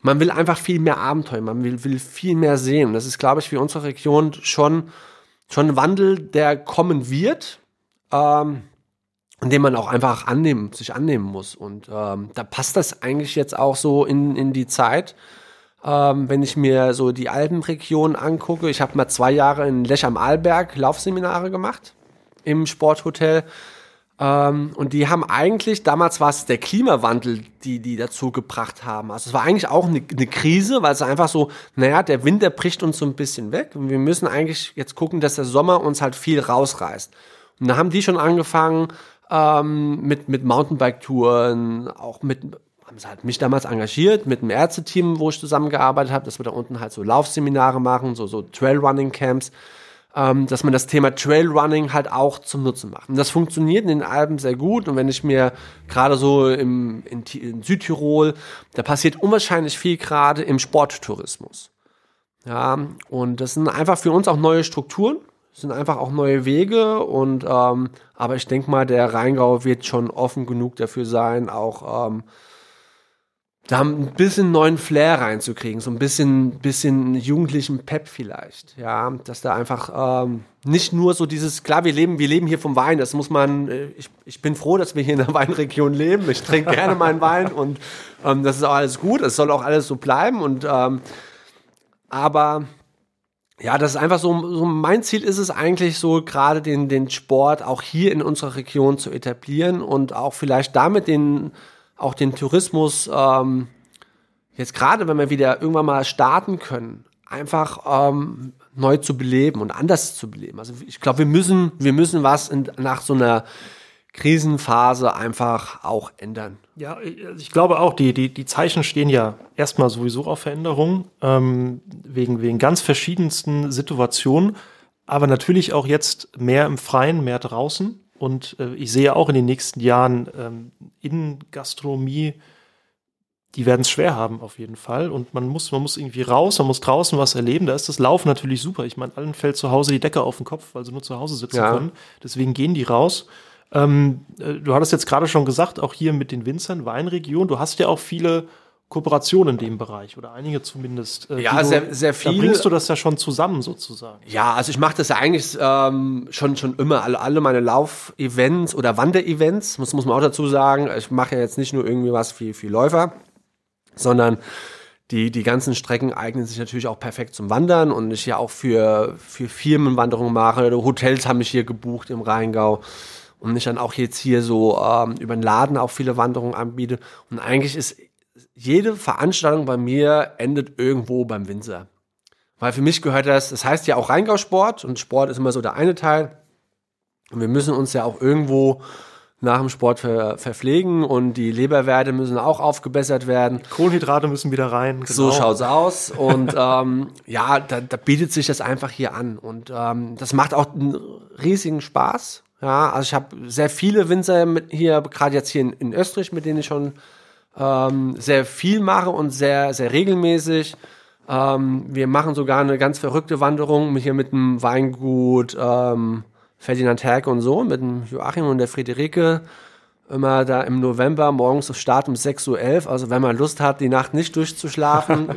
man will einfach viel mehr Abenteuer, man will, will viel mehr sehen. Das ist, glaube ich, für unsere Region schon, schon ein Wandel, der kommen wird. Ähm, dem man auch einfach annehmen, sich annehmen muss. Und ähm, da passt das eigentlich jetzt auch so in, in die Zeit. Ähm, wenn ich mir so die Alpenregion angucke, ich habe mal zwei Jahre in Lech am Arlberg Laufseminare gemacht im Sporthotel. Ähm, und die haben eigentlich, damals war es der Klimawandel, die die dazu gebracht haben. Also es war eigentlich auch eine, eine Krise, weil es einfach so, naja, der Winter bricht uns so ein bisschen weg. Und wir müssen eigentlich jetzt gucken, dass der Sommer uns halt viel rausreißt. Und da haben die schon angefangen, ähm, mit, mit Mountainbike-Touren, auch mit, haben sie halt mich damals engagiert, mit einem Ärzteteam, wo ich zusammengearbeitet habe, dass wir da unten halt so Laufseminare machen, so, so Trailrunning-Camps, ähm, dass man das Thema Trailrunning halt auch zum Nutzen macht. Und das funktioniert in den Alpen sehr gut. Und wenn ich mir gerade so im, in, in Südtirol, da passiert unwahrscheinlich viel gerade im Sporttourismus. Ja, und das sind einfach für uns auch neue Strukturen sind einfach auch neue Wege und ähm, aber ich denke mal, der Rheingau wird schon offen genug dafür sein, auch ähm, da ein bisschen neuen Flair reinzukriegen, so ein bisschen, bisschen jugendlichen Pep vielleicht, ja, dass da einfach ähm, nicht nur so dieses, klar, wir leben, wir leben hier vom Wein, das muss man, äh, ich, ich bin froh, dass wir hier in der Weinregion leben, ich trinke gerne meinen Wein und ähm, das ist auch alles gut, es soll auch alles so bleiben und ähm, aber ja, das ist einfach so, so mein Ziel ist es eigentlich so, gerade den, den Sport auch hier in unserer Region zu etablieren und auch vielleicht damit den, auch den Tourismus, ähm, jetzt gerade wenn wir wieder irgendwann mal starten können, einfach ähm, neu zu beleben und anders zu beleben. Also ich glaube, wir müssen, wir müssen was in, nach so einer Krisenphase einfach auch ändern. Ja, ich glaube auch, die, die, die Zeichen stehen ja erstmal sowieso auf Veränderung, ähm, wegen, wegen ganz verschiedensten Situationen, aber natürlich auch jetzt mehr im Freien, mehr draußen. Und äh, ich sehe auch in den nächsten Jahren ähm, in Gastronomie, die werden es schwer haben auf jeden Fall. Und man muss, man muss irgendwie raus, man muss draußen was erleben. Da ist das Laufen natürlich super. Ich meine, allen fällt zu Hause die Decke auf den Kopf, weil sie nur zu Hause sitzen ja. können. Deswegen gehen die raus. Ähm, äh, du hattest jetzt gerade schon gesagt, auch hier mit den Winzern, Weinregion, du hast ja auch viele Kooperationen in dem Bereich oder einige zumindest. Äh, ja, sehr, sehr viel. Da bringst du das ja schon zusammen sozusagen. Ja, also ich mache das ja eigentlich ähm, schon schon immer. Alle, alle meine Lauf-Events oder Wanderevents, muss, muss man auch dazu sagen. Ich mache ja jetzt nicht nur irgendwie was für, für Läufer, sondern die, die ganzen Strecken eignen sich natürlich auch perfekt zum Wandern und ich ja auch für, für Firmenwanderungen mache. Hotels haben mich hier gebucht im Rheingau und ich dann auch jetzt hier so ähm, über den Laden auch viele Wanderungen anbiete. Und eigentlich ist jede Veranstaltung bei mir endet irgendwo beim Winzer. Weil für mich gehört das, das heißt ja auch Rheingau-Sport und Sport ist immer so der eine Teil. Und wir müssen uns ja auch irgendwo nach dem Sport ver verpflegen und die Leberwerte müssen auch aufgebessert werden. Kohlenhydrate müssen wieder rein. Genau. So schaut's aus. Und ähm, ja, da, da bietet sich das einfach hier an. Und ähm, das macht auch einen riesigen Spaß. Ja, also ich habe sehr viele Winzer mit hier, gerade jetzt hier in, in Österreich, mit denen ich schon ähm, sehr viel mache und sehr, sehr regelmäßig. Ähm, wir machen sogar eine ganz verrückte Wanderung hier mit dem Weingut ähm, Ferdinand Herke und so, mit dem Joachim und der Friederike. Immer da im November morgens auf Start um 6.11 Uhr. Also wenn man Lust hat, die Nacht nicht durchzuschlafen.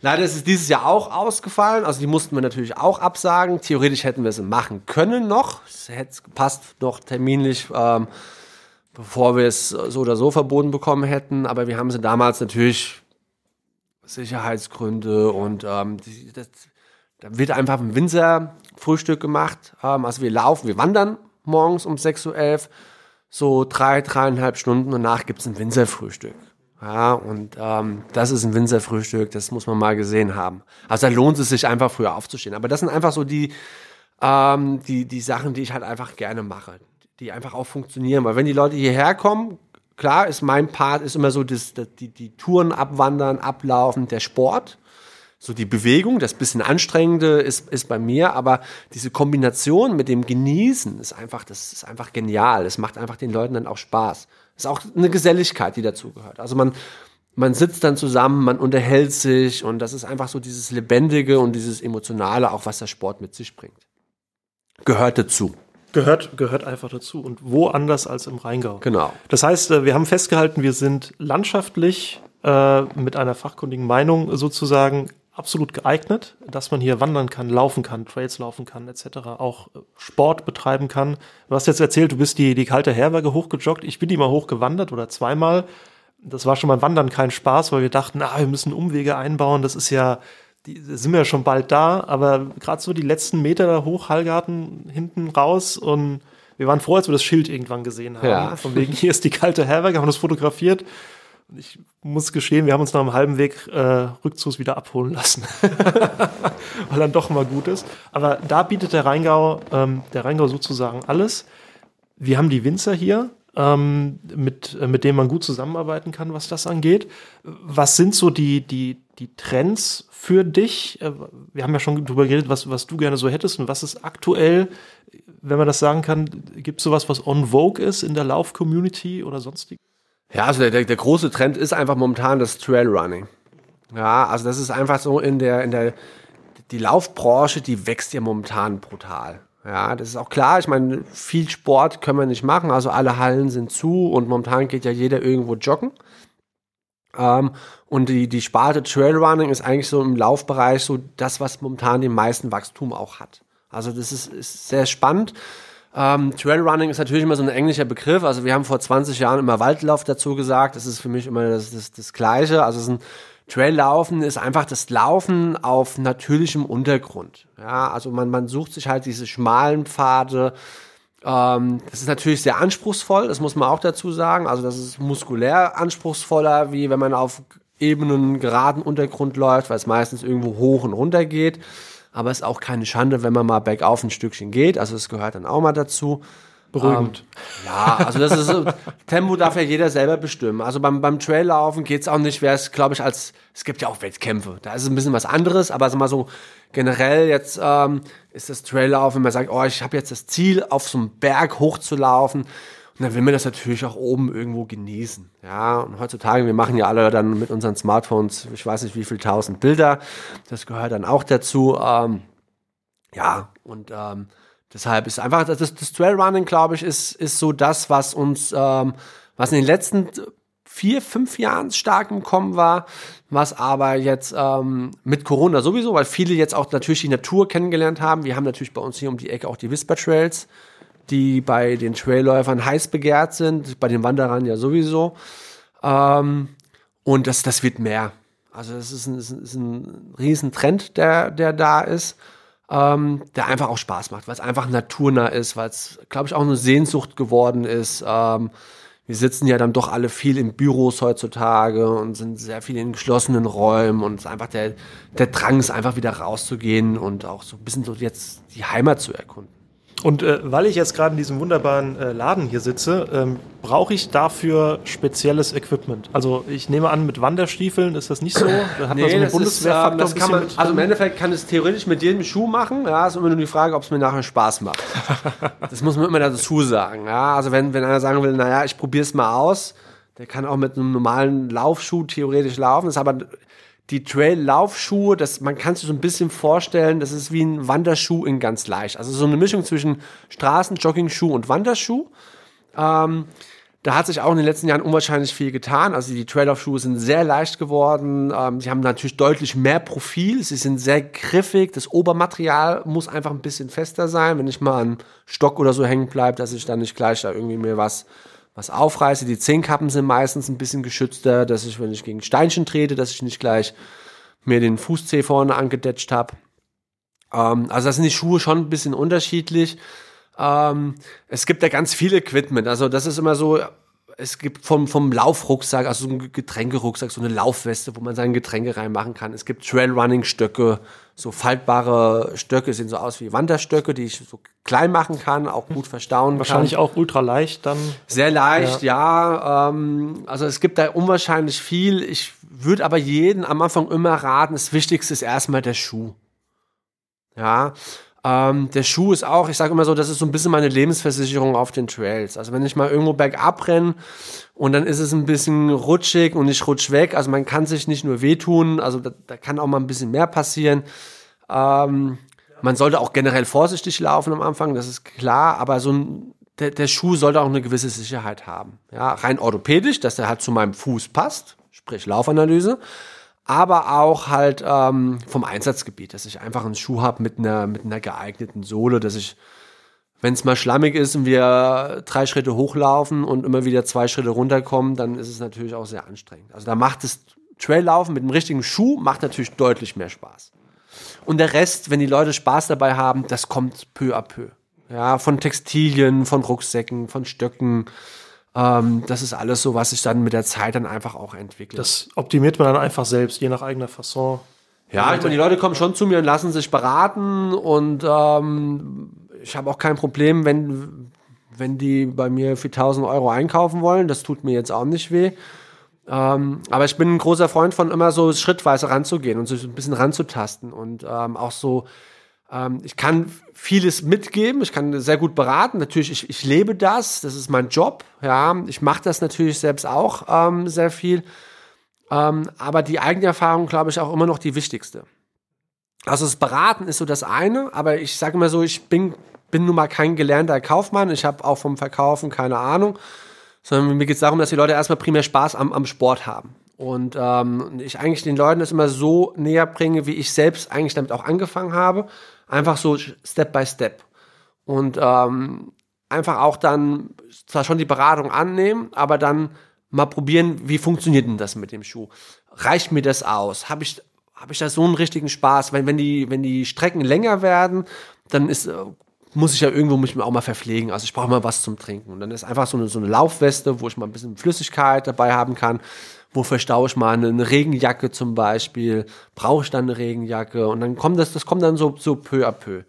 leider ist es dieses Jahr auch ausgefallen. Also die mussten wir natürlich auch absagen. Theoretisch hätten wir es machen können noch. Es hätte gepasst noch terminlich, ähm, bevor wir es so oder so verboten bekommen hätten. Aber wir haben sie damals natürlich Sicherheitsgründe und ähm, die, das, da wird einfach ein Winzerfrühstück gemacht. Ähm, also wir laufen, wir wandern morgens um 6.11 Uhr, so drei, dreieinhalb Stunden danach gibt es ein Winzerfrühstück. Ja, und ähm, das ist ein Winzerfrühstück, das muss man mal gesehen haben. Also da lohnt es sich einfach früher aufzustehen. Aber das sind einfach so die, ähm, die, die Sachen, die ich halt einfach gerne mache, die einfach auch funktionieren. Weil wenn die Leute hierher kommen, klar ist mein Part ist immer so das, das, die, die Touren abwandern, ablaufen, der Sport so die Bewegung, das bisschen anstrengende ist, ist bei mir, aber diese Kombination mit dem Genießen ist einfach, das ist einfach genial. Es macht einfach den Leuten dann auch Spaß. Es ist auch eine Geselligkeit, die dazugehört. Also man, man sitzt dann zusammen, man unterhält sich und das ist einfach so dieses Lebendige und dieses Emotionale, auch was der Sport mit sich bringt. Gehört dazu. Gehört, gehört einfach dazu. Und wo anders als im Rheingau. Genau. Das heißt, äh, wir haben festgehalten, wir sind landschaftlich äh, mit einer fachkundigen Meinung sozusagen absolut geeignet, dass man hier wandern kann, laufen kann, Trails laufen kann, etc. Auch äh, Sport betreiben kann. Du hast jetzt erzählt, du bist die, die kalte Herberge hochgejoggt. Ich bin die mal hochgewandert oder zweimal. Das war schon beim Wandern kein Spaß, weil wir dachten, ah, wir müssen Umwege einbauen. Das ist ja, die sind wir ja schon bald da. Aber gerade so die letzten Meter da hoch, Hallgarten hinten raus und wir waren froh, als wir das Schild irgendwann gesehen haben. Ja. Von wegen, hier ist die kalte Herberge, haben das fotografiert ich muss gestehen, wir haben uns nach einem halben Weg äh, Rückzugs wieder abholen lassen, weil dann doch mal gut ist. Aber da bietet der Rheingau, ähm, der Rheingau sozusagen alles. Wir haben die Winzer hier, ähm, mit, äh, mit denen man gut zusammenarbeiten kann, was das angeht. Was sind so die, die, die Trends für dich? Äh, wir haben ja schon darüber geredet, was, was du gerne so hättest und was ist aktuell, wenn man das sagen kann, gibt es sowas, was on vogue ist in der Lauf-Community oder sonstig? Ja, also der, der große Trend ist einfach momentan das Trailrunning. Ja, also das ist einfach so in der, in der, die Laufbranche, die wächst ja momentan brutal. Ja, das ist auch klar. Ich meine, viel Sport können wir nicht machen. Also alle Hallen sind zu und momentan geht ja jeder irgendwo joggen. Ähm, und die, die Sparte Trailrunning ist eigentlich so im Laufbereich so das, was momentan den meisten Wachstum auch hat. Also das ist, ist sehr spannend. Ähm, Trailrunning ist natürlich immer so ein englischer Begriff. Also wir haben vor 20 Jahren immer Waldlauf dazu gesagt. Das ist für mich immer das, das, das Gleiche. Also es ist ein Traillaufen ist einfach das Laufen auf natürlichem Untergrund. Ja, also man, man sucht sich halt diese schmalen Pfade. Ähm, das ist natürlich sehr anspruchsvoll, das muss man auch dazu sagen. Also das ist muskulär anspruchsvoller, wie wenn man auf ebenen, geraden Untergrund läuft, weil es meistens irgendwo hoch und runter geht aber es ist auch keine Schande, wenn man mal bergauf ein Stückchen geht. Also es gehört dann auch mal dazu. Beruhigend. Ähm, ja, also das ist Tempo darf ja jeder selber bestimmen. Also beim, beim Traillaufen geht's auch nicht, wäre es, glaube ich, als es gibt ja auch Wettkämpfe. Da ist es ein bisschen was anderes, aber also mal so generell jetzt ähm, ist das Traillaufen, wenn man sagt, oh, ich habe jetzt das Ziel, auf so einen Berg hochzulaufen dann will man das natürlich auch oben irgendwo genießen. Ja, und heutzutage, wir machen ja alle dann mit unseren Smartphones, ich weiß nicht wie viel tausend Bilder. Das gehört dann auch dazu. Ähm, ja, und ähm, deshalb ist einfach, das, das Trailrunning, glaube ich, ist, ist so das, was uns, ähm, was in den letzten vier, fünf Jahren stark im Kommen war, was aber jetzt ähm, mit Corona sowieso, weil viele jetzt auch natürlich die Natur kennengelernt haben. Wir haben natürlich bei uns hier um die Ecke auch die Whisper Trails die bei den Trailläufern heiß begehrt sind, bei den Wanderern ja sowieso. Ähm, und das, das wird mehr. Also das ist ein, ein, ist ein Riesentrend, der, der da ist, ähm, der einfach auch Spaß macht, weil es einfach naturnah ist, weil es, glaube ich, auch eine Sehnsucht geworden ist. Ähm, wir sitzen ja dann doch alle viel in Büros heutzutage und sind sehr viel in geschlossenen Räumen und es ist einfach der, der Drang ist einfach wieder rauszugehen und auch so ein bisschen so jetzt die Heimat zu erkunden. Und äh, weil ich jetzt gerade in diesem wunderbaren äh, Laden hier sitze, ähm, brauche ich dafür spezielles Equipment. Also ich nehme an, mit Wanderstiefeln ist das nicht so. Da hat Nee, man so einen das ist, ähm, Bundeswehrfaktor kann bisschen man, also im. Endeffekt kann es theoretisch mit jedem Schuh machen. Ja, ist immer nur die Frage, ob es mir nachher Spaß macht. das muss man immer dazu sagen. Ja, also wenn, wenn einer sagen will, naja, ich probiere es mal aus, der kann auch mit einem normalen Laufschuh theoretisch laufen. Das ist aber die Trail-Laufschuhe, das, man kann sich so ein bisschen vorstellen, das ist wie ein Wanderschuh in ganz leicht. Also so eine Mischung zwischen Straßen, Jogging-Schuh und Wanderschuh. Ähm, da hat sich auch in den letzten Jahren unwahrscheinlich viel getan. Also die Trail-Off-Schuhe sind sehr leicht geworden. Ähm, sie haben natürlich deutlich mehr Profil. Sie sind sehr griffig. Das Obermaterial muss einfach ein bisschen fester sein. Wenn ich mal an Stock oder so hängen bleibe, dass ich dann nicht gleich da irgendwie mir was, was aufreiße. Die Zehenkappen sind meistens ein bisschen geschützter, dass ich, wenn ich gegen Steinchen trete, dass ich nicht gleich mir den Fußzeh vorne angedetscht habe. Ähm, also da sind die Schuhe schon ein bisschen unterschiedlich. Ähm, es gibt ja ganz viel Equipment. Also das ist immer so, es gibt vom, vom Laufrucksack, also so ein Getränkerucksack, so eine Laufweste, wo man seine Getränke reinmachen kann. Es gibt Trailrunning-Stöcke, so faltbare Stöcke, sehen so aus wie Wanderstöcke, die ich so klein machen kann, auch gut verstauen Wahrscheinlich kann. auch ultra leicht dann. Sehr leicht, ja. ähm, also es gibt da unwahrscheinlich viel. Ich würde aber jeden am Anfang immer raten, das Wichtigste ist erstmal der Schuh. Ja. Ähm, der Schuh ist auch, ich sage immer so, das ist so ein bisschen meine Lebensversicherung auf den Trails. Also wenn ich mal irgendwo bergab renne und dann ist es ein bisschen rutschig und ich rutsch weg, also man kann sich nicht nur wehtun, also da, da kann auch mal ein bisschen mehr passieren. Ähm, man sollte auch generell vorsichtig laufen am Anfang, das ist klar, aber so ein, der, der Schuh sollte auch eine gewisse Sicherheit haben. Ja, rein orthopädisch, dass der halt zu meinem Fuß passt, sprich Laufanalyse, aber auch halt ähm, vom Einsatzgebiet, dass ich einfach einen Schuh habe mit einer, mit einer geeigneten Sohle, dass ich, wenn es mal schlammig ist und wir drei Schritte hochlaufen und immer wieder zwei Schritte runterkommen, dann ist es natürlich auch sehr anstrengend. Also da macht das Traillaufen mit dem richtigen Schuh macht natürlich deutlich mehr Spaß. Und der Rest, wenn die Leute Spaß dabei haben, das kommt peu à peu. Ja, von Textilien, von Rucksäcken, von Stöcken. Ähm, das ist alles so, was sich dann mit der Zeit dann einfach auch entwickelt. Das optimiert man dann einfach selbst, je nach eigener Fasson. Ja, ich meine, die Leute kommen schon zu mir und lassen sich beraten und ähm, ich habe auch kein Problem, wenn, wenn die bei mir für 1000 Euro einkaufen wollen. Das tut mir jetzt auch nicht weh. Ähm, aber ich bin ein großer Freund von immer so schrittweise ranzugehen und sich ein bisschen ranzutasten und ähm, auch so, ähm, ich kann vieles mitgeben, ich kann sehr gut beraten. Natürlich, ich, ich lebe das, das ist mein Job. Ja, ich mache das natürlich selbst auch ähm, sehr viel. Ähm, aber die Eigenerfahrung, glaube ich, auch immer noch die wichtigste. Also das Beraten ist so das eine, aber ich sage immer so, ich bin, bin nun mal kein gelernter Kaufmann, ich habe auch vom Verkaufen keine Ahnung, sondern mir geht es darum, dass die Leute erstmal primär Spaß am, am Sport haben. Und ähm, ich eigentlich den Leuten das immer so näher bringe, wie ich selbst eigentlich damit auch angefangen habe. Einfach so Step by Step. Und ähm, einfach auch dann zwar schon die Beratung annehmen, aber dann mal probieren, wie funktioniert denn das mit dem Schuh? Reicht mir das aus? Habe ich, hab ich da so einen richtigen Spaß? Wenn, wenn, die, wenn die Strecken länger werden, dann ist, äh, muss ich ja irgendwo mich auch mal verpflegen. Also ich brauche mal was zum Trinken. Und dann ist einfach so eine, so eine Laufweste, wo ich mal ein bisschen Flüssigkeit dabei haben kann. Wo verstaue ich mal eine, Regenjacke zum Beispiel? Brauche ich dann eine Regenjacke? Und dann kommt das, das kommt dann so, so peu à peu.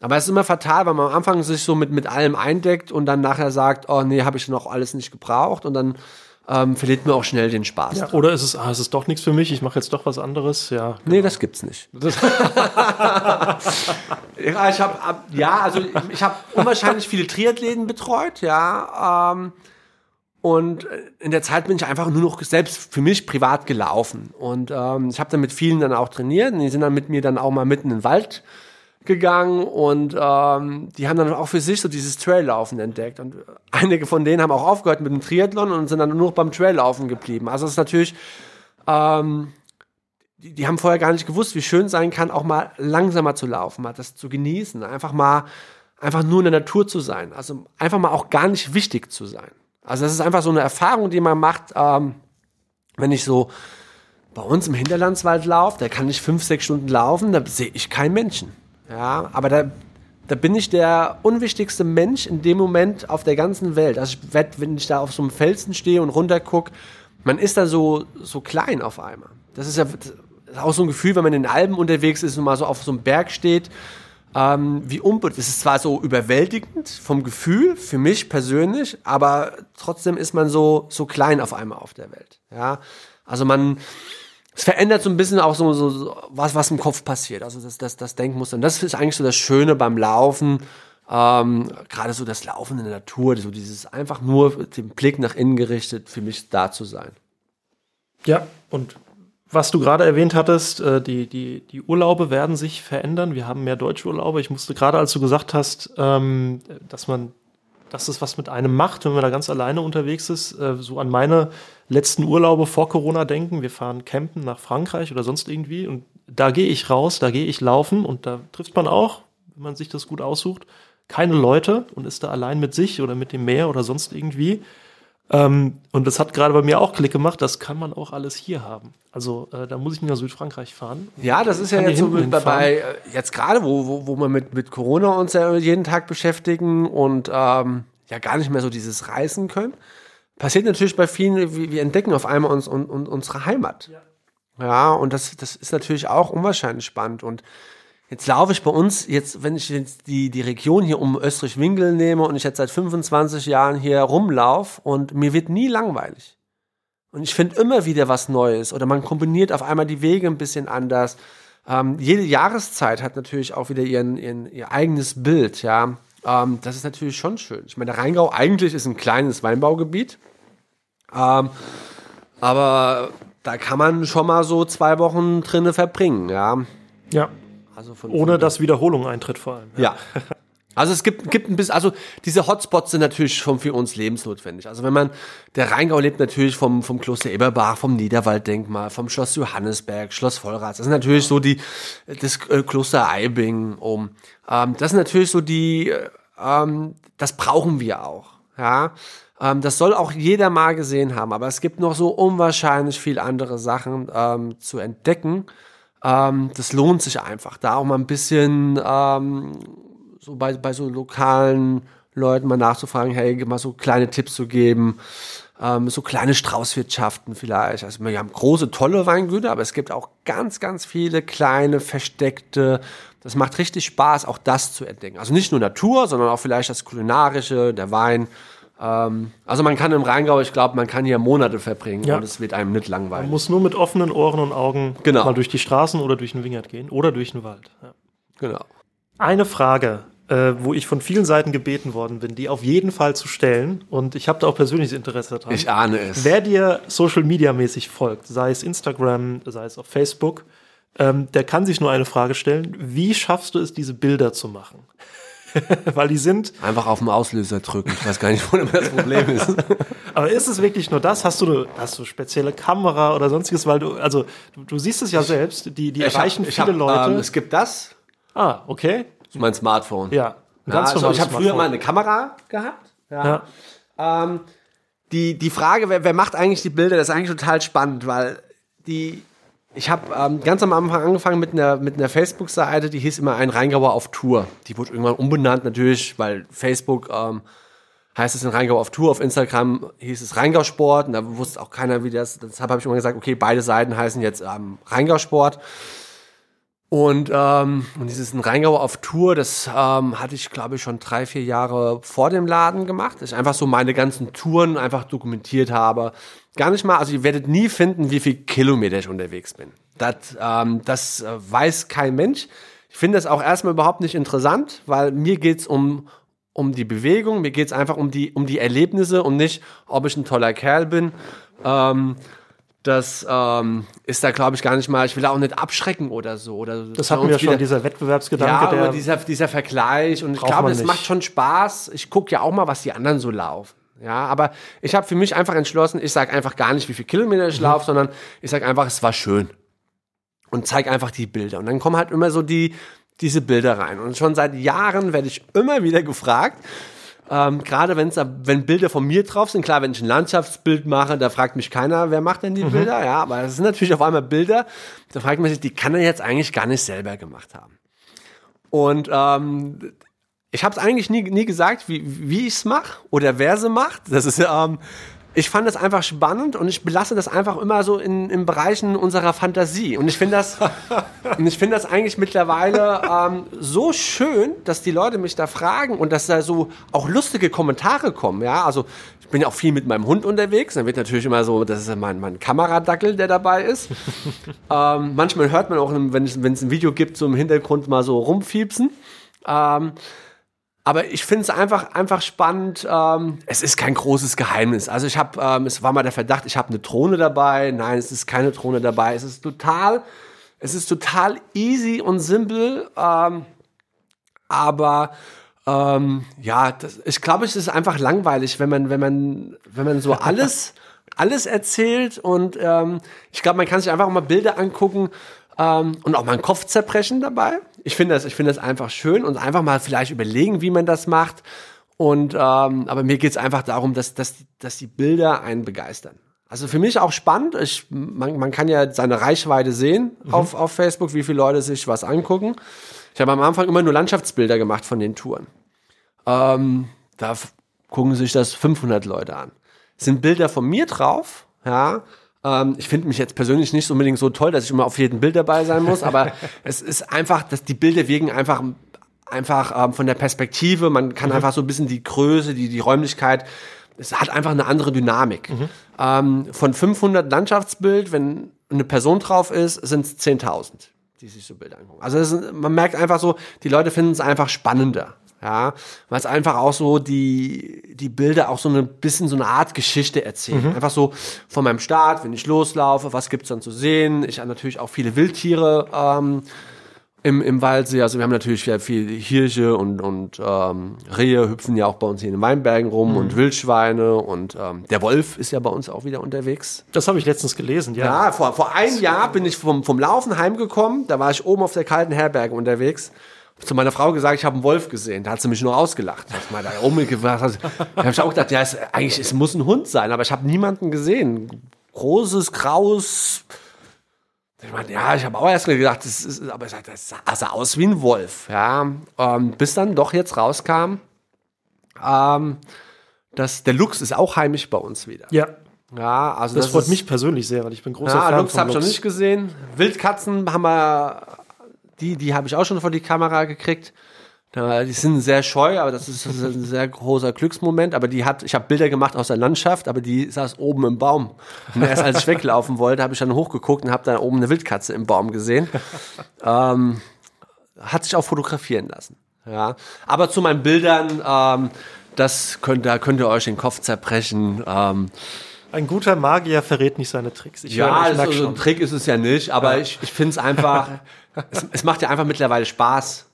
Aber es ist immer fatal, weil man am Anfang sich so mit, mit allem eindeckt und dann nachher sagt, oh nee, habe ich noch alles nicht gebraucht und dann ähm, verliert man auch schnell den Spaß. Ja, oder ist es, ah, es ist doch nichts für mich, ich mache jetzt doch was anderes. Ja, Nee, das gibt's nicht. ja, ich habe ja, also ich, ich habe unwahrscheinlich viele Triathleten betreut, ja. Ähm, und in der Zeit bin ich einfach nur noch selbst für mich privat gelaufen. Und ähm, ich habe dann mit vielen dann auch trainiert. Und die sind dann mit mir dann auch mal mitten in den Wald gegangen und ähm, die haben dann auch für sich so dieses Traillaufen entdeckt. Und einige von denen haben auch aufgehört mit dem Triathlon und sind dann nur noch beim Traillaufen geblieben. Also es ist natürlich, ähm, die, die haben vorher gar nicht gewusst, wie schön sein kann, auch mal langsamer zu laufen, mal das zu genießen, einfach mal, einfach nur in der Natur zu sein. Also einfach mal auch gar nicht wichtig zu sein. Also das ist einfach so eine Erfahrung, die man macht, ähm, wenn ich so bei uns im Hinterlandswald laufe, da kann ich fünf, sechs Stunden laufen, da sehe ich keinen Menschen. Ja, aber da, da bin ich der unwichtigste Mensch in dem Moment auf der ganzen Welt. Also ich werd, wenn ich da auf so einem Felsen stehe und runter gucke, man ist da so, so klein auf einmal. Das ist ja das ist auch so ein Gefühl, wenn man in den Alpen unterwegs ist und mal so auf so einem Berg steht. Ähm, wie unbedingt. Es ist zwar so überwältigend vom Gefühl, für mich persönlich, aber trotzdem ist man so, so klein auf einmal auf der Welt. Ja, also man, es verändert so ein bisschen auch so, so, so was, was im Kopf passiert. Also das, das, das Denkmuster. Und das ist eigentlich so das Schöne beim Laufen. Ähm, Gerade so das Laufen in der Natur, so dieses einfach nur den Blick nach innen gerichtet, für mich da zu sein. Ja, und was du gerade erwähnt hattest, äh, die, die, die Urlaube werden sich verändern. Wir haben mehr deutsche Urlaube. Ich musste gerade, als du gesagt hast, ähm, dass man, dass es was mit einem macht, wenn man da ganz alleine unterwegs ist, äh, so an meine letzten Urlaube vor Corona denken. Wir fahren campen nach Frankreich oder sonst irgendwie und da gehe ich raus, da gehe ich laufen und da trifft man auch, wenn man sich das gut aussucht, keine Leute und ist da allein mit sich oder mit dem Meer oder sonst irgendwie. Ähm, und das hat gerade bei mir auch Klick gemacht, das kann man auch alles hier haben. Also äh, da muss ich nicht nach Südfrankreich fahren. Ja, das ist ja jetzt so mit, bei, äh, jetzt gerade, wo, wo, wo wir mit, mit Corona uns ja jeden Tag beschäftigen und ähm, ja gar nicht mehr so dieses Reisen können. Passiert natürlich bei vielen, wir, wir entdecken auf einmal uns, und, und, unsere Heimat. Ja, ja und das, das ist natürlich auch unwahrscheinlich spannend. Und Jetzt laufe ich bei uns, jetzt, wenn ich jetzt die, die Region hier um Österreich-Winkel nehme und ich jetzt seit 25 Jahren hier rumlaufe und mir wird nie langweilig. Und ich finde immer wieder was Neues oder man kombiniert auf einmal die Wege ein bisschen anders. Ähm, jede Jahreszeit hat natürlich auch wieder ihren, ihren, ihr eigenes Bild, ja. Ähm, das ist natürlich schon schön. Ich meine, der Rheingau eigentlich ist ein kleines Weinbaugebiet. Ähm, aber da kann man schon mal so zwei Wochen drinne verbringen, ja. Ja. Also von, Ohne von dass Wiederholung eintritt vor allem. Ja. ja. Also es gibt, gibt ein bisschen, also diese Hotspots sind natürlich schon für uns lebensnotwendig. Also wenn man, der Rheingau lebt natürlich vom, vom Kloster Eberbach, vom Niederwalddenkmal, vom Schloss Johannesberg, Schloss Vollrath. Das sind natürlich so die, das äh, Kloster Eibing um. Ähm, das sind natürlich so die, ähm, das brauchen wir auch. Ja. Ähm, das soll auch jeder mal gesehen haben, aber es gibt noch so unwahrscheinlich viel andere Sachen ähm, zu entdecken. Ähm, das lohnt sich einfach, da auch mal ein bisschen ähm, so bei, bei so lokalen Leuten mal nachzufragen, hey, mal so kleine Tipps zu geben, ähm, so kleine Straußwirtschaften vielleicht. Also wir haben große, tolle Weingüter, aber es gibt auch ganz, ganz viele kleine, versteckte. Das macht richtig Spaß, auch das zu entdecken. Also nicht nur Natur, sondern auch vielleicht das Kulinarische, der Wein. Ähm, also man kann im Rheingau, ich glaube, man kann hier Monate verbringen ja. und es wird einem nicht langweilig. Man muss nur mit offenen Ohren und Augen genau. mal durch die Straßen oder durch den Wingert gehen oder durch den Wald. Ja. Genau. Eine Frage, äh, wo ich von vielen Seiten gebeten worden bin, die auf jeden Fall zu stellen und ich habe da auch persönliches Interesse dran. Ich ahne es. Wer dir Social Media mäßig folgt, sei es Instagram, sei es auf Facebook, ähm, der kann sich nur eine Frage stellen: Wie schaffst du es, diese Bilder zu machen? weil die sind. Einfach auf den Auslöser drücken. Ich weiß gar nicht, wo das Problem ist. Aber ist es wirklich nur das? Hast du eine, hast du spezielle Kamera oder sonstiges? Weil du, also du, du siehst es ja selbst, die, die erreichen hab, viele hab, Leute. Ähm, es gibt das. Ah, okay. Mein Smartphone. Ja. ja also ich habe früher mal eine Kamera gehabt. Ja. ja. Ähm, die, die Frage, wer, wer macht eigentlich die Bilder, das ist eigentlich total spannend, weil die, ich habe ähm, ganz am Anfang angefangen mit einer, mit einer Facebook-Seite, die hieß immer ein Rheingauer auf Tour. Die wurde irgendwann umbenannt natürlich, weil Facebook ähm, heißt es in Rheingau auf Tour, auf Instagram hieß es Rheingau Sport und da wusste auch keiner, wie das, deshalb habe ich immer gesagt, okay, beide Seiten heißen jetzt ähm, Rheingau Sport. Und, ähm, und dieses in Rheingau auf Tour, das ähm, hatte ich, glaube ich, schon drei, vier Jahre vor dem Laden gemacht. Dass ich einfach so meine ganzen Touren einfach dokumentiert habe. Gar nicht mal, also ihr werdet nie finden, wie viel Kilometer ich unterwegs bin. Das, ähm, das äh, weiß kein Mensch. Ich finde das auch erstmal überhaupt nicht interessant, weil mir geht's um, um die Bewegung, mir geht's einfach um die, um die Erlebnisse und nicht, ob ich ein toller Kerl bin. Ähm, das ähm, ist da, glaube ich, gar nicht mal, ich will auch nicht abschrecken oder so. Oder das hatten wir schon, wieder, dieser Wettbewerbsgedanke. Ja, aber dieser, dieser Vergleich. Und ich glaube, es macht schon Spaß. Ich gucke ja auch mal, was die anderen so laufen. Ja, aber ich habe für mich einfach entschlossen, ich sage einfach gar nicht, wie viele Kilometer ich mhm. laufe, sondern ich sage einfach, es war schön. Und zeige einfach die Bilder. Und dann kommen halt immer so die, diese Bilder rein. Und schon seit Jahren werde ich immer wieder gefragt, ähm, Gerade wenn's, wenn Bilder von mir drauf sind, klar, wenn ich ein Landschaftsbild mache, da fragt mich keiner, wer macht denn die mhm. Bilder? Ja, aber es sind natürlich auf einmal Bilder, da fragt man sich, die kann er jetzt eigentlich gar nicht selber gemacht haben. Und ähm, ich habe es eigentlich nie, nie gesagt, wie, wie ich es mache oder wer sie macht. Das ist ja, ähm, ich fand das einfach spannend und ich belasse das einfach immer so in, in Bereichen unserer Fantasie. Und ich finde das, und ich finde das eigentlich mittlerweile ähm, so schön, dass die Leute mich da fragen und dass da so auch lustige Kommentare kommen. Ja, also ich bin ja auch viel mit meinem Hund unterwegs. Dann wird natürlich immer so, das ist mein, mein Kameradackel, der dabei ist. ähm, manchmal hört man auch, wenn es, wenn es ein Video gibt, so im Hintergrund mal so rumfiepsen. Ähm, aber ich finde es einfach, einfach spannend. Ähm, es ist kein großes Geheimnis. Also ich habe, ähm, es war mal der Verdacht, ich habe eine Drohne dabei. Nein, es ist keine Drohne dabei. Es ist total, es ist total easy und simpel. Ähm, aber ähm, ja, das, ich glaube, es ist einfach langweilig, wenn man, wenn man, wenn man so alles, alles erzählt. Und ähm, ich glaube, man kann sich einfach mal Bilder angucken ähm, und auch mal einen Kopf zerbrechen dabei. Ich finde das, ich finde das einfach schön und einfach mal vielleicht überlegen, wie man das macht. Und ähm, aber mir geht es einfach darum, dass, dass, dass die Bilder einen begeistern. Also für mich auch spannend. Ich, man, man kann ja seine Reichweite sehen mhm. auf, auf Facebook, wie viele Leute sich was angucken. Ich habe am Anfang immer nur Landschaftsbilder gemacht von den Touren. Ähm, da gucken sich das 500 Leute an. Es sind Bilder von mir drauf, ja. Ähm, ich finde mich jetzt persönlich nicht unbedingt so toll, dass ich immer auf jedem Bild dabei sein muss, aber es ist einfach, dass die Bilder wirken einfach einfach ähm, von der Perspektive, man kann mhm. einfach so ein bisschen die Größe, die, die Räumlichkeit, es hat einfach eine andere Dynamik. Mhm. Ähm, von 500 Landschaftsbild, wenn eine Person drauf ist, sind es 10.000, die sich so Bilder angucken. Also ist, man merkt einfach so, die Leute finden es einfach spannender. Ja, weil es einfach auch so die, die Bilder auch so ein bisschen so eine Art Geschichte erzählen. Mhm. Einfach so von meinem Start, wenn ich loslaufe, was gibt's dann zu sehen. Ich habe natürlich auch viele Wildtiere ähm, im, im Waldsee. Also wir haben natürlich sehr viel Hirsche und, und ähm, Rehe hüpfen ja auch bei uns hier in den Weinbergen rum mhm. und Wildschweine und ähm, der Wolf ist ja bei uns auch wieder unterwegs. Das habe ich letztens gelesen, ja. Ja, vor, vor einem Jahr bin ich vom, vom Laufen heimgekommen. Da war ich oben auf der kalten Herberge unterwegs zu meiner Frau gesagt, ich habe einen Wolf gesehen. Da hat sie mich nur ausgelacht. Ich mal da rumgebracht. Da habe ich auch gedacht, ja, es, eigentlich es muss ein Hund sein, aber ich habe niemanden gesehen. Großes, graues. Ich meine, ja, ich habe auch erst gedacht, das ist, aber das sah aus wie ein Wolf. Ja, ähm, bis dann doch jetzt rauskam, ähm, dass der Lux ist auch heimisch bei uns wieder. Ja. Ja, also das, das freut ist, mich persönlich sehr, weil ich bin großer ja, Fan Lux habe ich noch nicht gesehen. Wildkatzen haben wir die, die habe ich auch schon vor die Kamera gekriegt. Die sind sehr scheu, aber das ist ein sehr großer Glücksmoment. Aber die hat, ich habe Bilder gemacht aus der Landschaft, aber die saß oben im Baum. Und erst als ich weglaufen wollte, habe ich dann hochgeguckt und habe da oben eine Wildkatze im Baum gesehen. Ähm, hat sich auch fotografieren lassen. Ja, aber zu meinen Bildern, ähm, das könnt, da könnt ihr euch den Kopf zerbrechen. Ähm, ein guter Magier verrät nicht seine Tricks. Ich ja, höre, also, so ein Trick ist es ja nicht, aber ja. ich, ich finde es einfach, es, es macht ja einfach mittlerweile Spaß.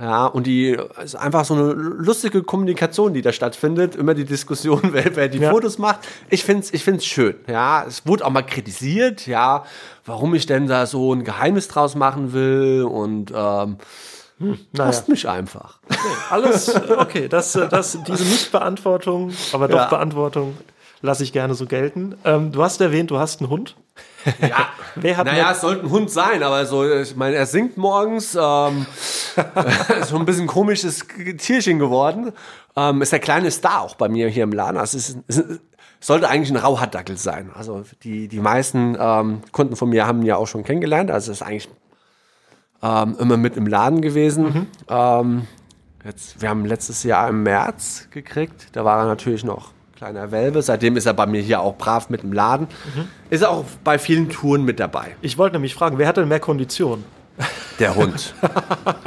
Ja, und die ist einfach so eine lustige Kommunikation, die da stattfindet. Immer die Diskussion, wer, wer die ja. Fotos macht. Ich find's, ich find's schön. Ja, es wurde auch mal kritisiert, ja, warum ich denn da so ein Geheimnis draus machen will und ähm, hm, naja. Lasst mich einfach. Okay, alles okay. Das, das, diese Nichtbeantwortung, aber doch ja. Beantwortung lasse ich gerne so gelten. Ähm, du hast erwähnt, du hast einen Hund. Ja, Wer hat naja, es sollte ein Hund sein, aber so, ich meine, er singt morgens, ähm, so ein bisschen komisches Tierchen geworden. Ähm, ist der kleine Star auch bei mir hier im Laden. Also es, ist, es sollte eigentlich ein Rauhaardackel sein. Also die, die meisten ähm, Kunden von mir haben ihn ja auch schon kennengelernt. Also ist eigentlich ähm, immer mit im Laden gewesen. Mhm. Ähm, jetzt, wir haben letztes Jahr im März gekriegt. Da war er natürlich noch kleiner Welpe. Seitdem ist er bei mir hier auch brav mit dem Laden. Mhm. Ist auch bei vielen Touren mit dabei. Ich wollte nämlich fragen, wer hat denn mehr Kondition? Der Hund.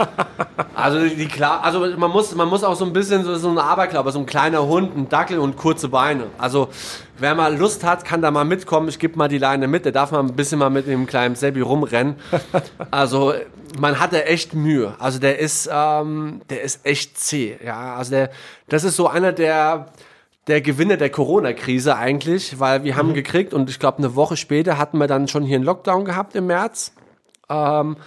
also die klar, also man muss, man muss auch so ein bisschen so, so ein Aberglaube, so ein kleiner Hund, ein Dackel und kurze Beine. Also wer mal Lust hat, kann da mal mitkommen. Ich gebe mal die Leine mit. Der darf mal ein bisschen mal mit dem kleinen Sebi rumrennen. Also man hat da echt Mühe. Also der ist, ähm, der ist echt zäh. Ja, also der, das ist so einer der der Gewinner der Corona-Krise eigentlich, weil wir mhm. haben gekriegt und ich glaube eine Woche später hatten wir dann schon hier einen Lockdown gehabt im März. Ähm,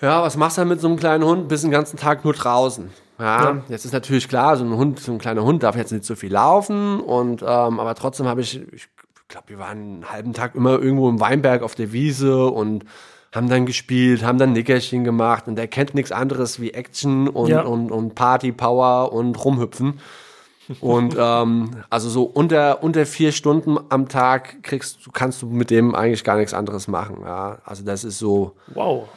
ja, was machst du dann mit so einem kleinen Hund? Bist den ganzen Tag nur draußen. Ja, ja, jetzt ist natürlich klar, so ein Hund, so ein kleiner Hund darf jetzt nicht so viel laufen und ähm, aber trotzdem habe ich, ich glaube, wir waren einen halben Tag immer irgendwo im Weinberg auf der Wiese und haben dann gespielt, haben dann Nickerchen gemacht und er kennt nichts anderes wie Action und, ja. und, und Party Power und rumhüpfen. Und ähm, also so unter, unter vier Stunden am Tag kriegst du, kannst du mit dem eigentlich gar nichts anderes machen. Ja. Also das ist so. Wow.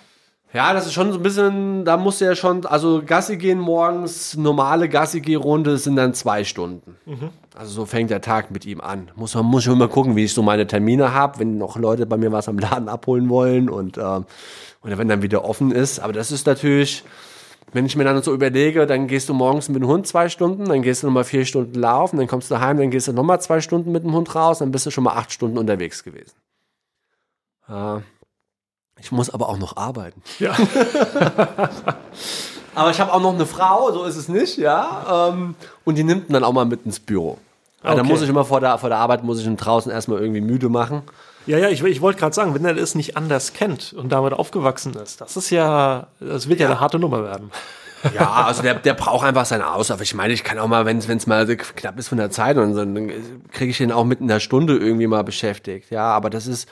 Ja, das ist schon so ein bisschen, da musst du ja schon, also Gassi gehen morgens, normale Gassi-Geh-Runde sind dann zwei Stunden. Also so fängt der Tag mit ihm an. Muss man muss schon mal gucken, wie ich so meine Termine habe, wenn noch Leute bei mir was am Laden abholen wollen und ähm, oder wenn dann wieder offen ist. Aber das ist natürlich, wenn ich mir dann so überlege, dann gehst du morgens mit dem Hund zwei Stunden, dann gehst du nochmal vier Stunden laufen, dann kommst du heim, dann gehst du nochmal zwei Stunden mit dem Hund raus, dann bist du schon mal acht Stunden unterwegs gewesen. Ja. Ich muss aber auch noch arbeiten. Ja. Aber ich habe auch noch eine Frau, so ist es nicht, ja. Ähm, und die nimmt dann auch mal mit ins Büro. Ja, Dann Okay. muss ich immer vor der, vor der Arbeit, muss ich ihn draußen erstmal irgendwie müde machen. Ja, ja, ich, ich wollte gerade sagen, wenn er das nicht anders kennt und damit aufgewachsen ist, das ist ja, das wird ja, eine harte Nummer werden. Ja, also der, der braucht einfach seine Auslauf. Ich meine, ich kann auch mal, wenn es mal so knapp ist von der Zeit, und so, dann kriege ich ihn auch mitten in der Stunde irgendwie mal beschäftigt. Ja, aber das ist,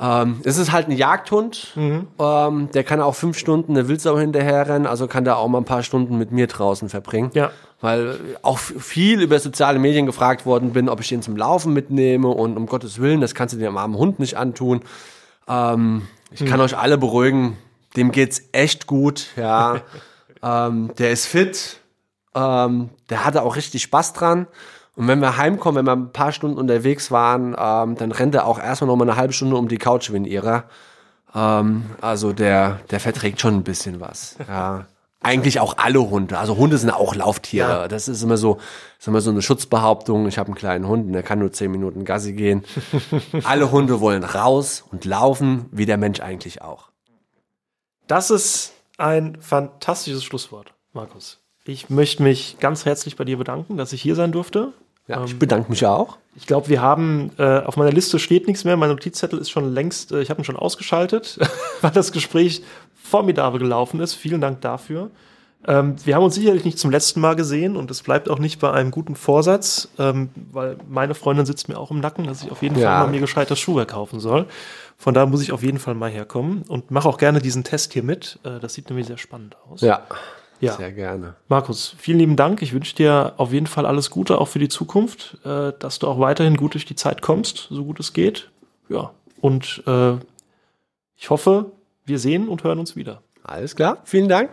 ähm, es ist halt ein Jagdhund. Ähm, der kann auch fünf Stunden eine Wildsau hinterherrennen, also kann da auch mal ein paar Stunden mit mir draußen verbringen. Ja. Weil auch viel über soziale Medien gefragt worden bin, ob ich ihn zum Laufen mitnehme und um Gottes Willen, das kannst du dem armen Hund nicht antun. Ähm, ich kann euch alle beruhigen, dem geht's echt gut, ja. ähm, der ist fit, ähm, der hatte auch richtig Spaß dran. Und wenn wir heimkommen, wenn wir ein paar Stunden unterwegs waren, ähm, dann rennt er auch erstmal noch mal eine halbe Stunde um die Couch wie ein Irrer. Ähm, also der, der verträgt schon ein bisschen was. Ja. Eigentlich auch alle Hunde. Also Hunde sind auch Lauftiere. Ja. Das ist immer so, ist immer so eine Schutzbehauptung. Ich habe einen kleinen Hund und der kann nur zehn Minuten Gassi gehen. alle Hunde wollen raus und laufen, wie der Mensch eigentlich auch. Das ist ein fantastisches Schlusswort, Markus. Ich möchte mich ganz herzlich bei dir bedanken, dass ich hier sein durfte. Ja, ich bedanke mich auch. Ich glaube, wir haben äh, auf meiner Liste steht nichts mehr. Mein Notizzettel ist schon längst, äh, ich habe ihn schon ausgeschaltet, weil das Gespräch formidabel gelaufen ist. Vielen Dank dafür. Ähm, wir haben uns sicherlich nicht zum letzten Mal gesehen und es bleibt auch nicht bei einem guten Vorsatz, ähm, weil meine Freundin sitzt mir auch im Nacken, dass ich auf jeden Ja. Fall mal mir gescheites Schuhwerk kaufen soll. Von da muss ich auf jeden Fall mal herkommen und mache auch gerne diesen Test hier mit. Äh, das sieht nämlich sehr spannend aus. Ja, Ja. sehr gerne. Markus, vielen lieben Dank. Ich wünsche dir auf jeden Fall alles Gute, auch für die Zukunft, äh, dass du auch weiterhin gut durch die Zeit kommst, so gut es geht. Ja, und äh, ich hoffe, wir sehen und hören uns wieder. Alles klar, vielen Dank.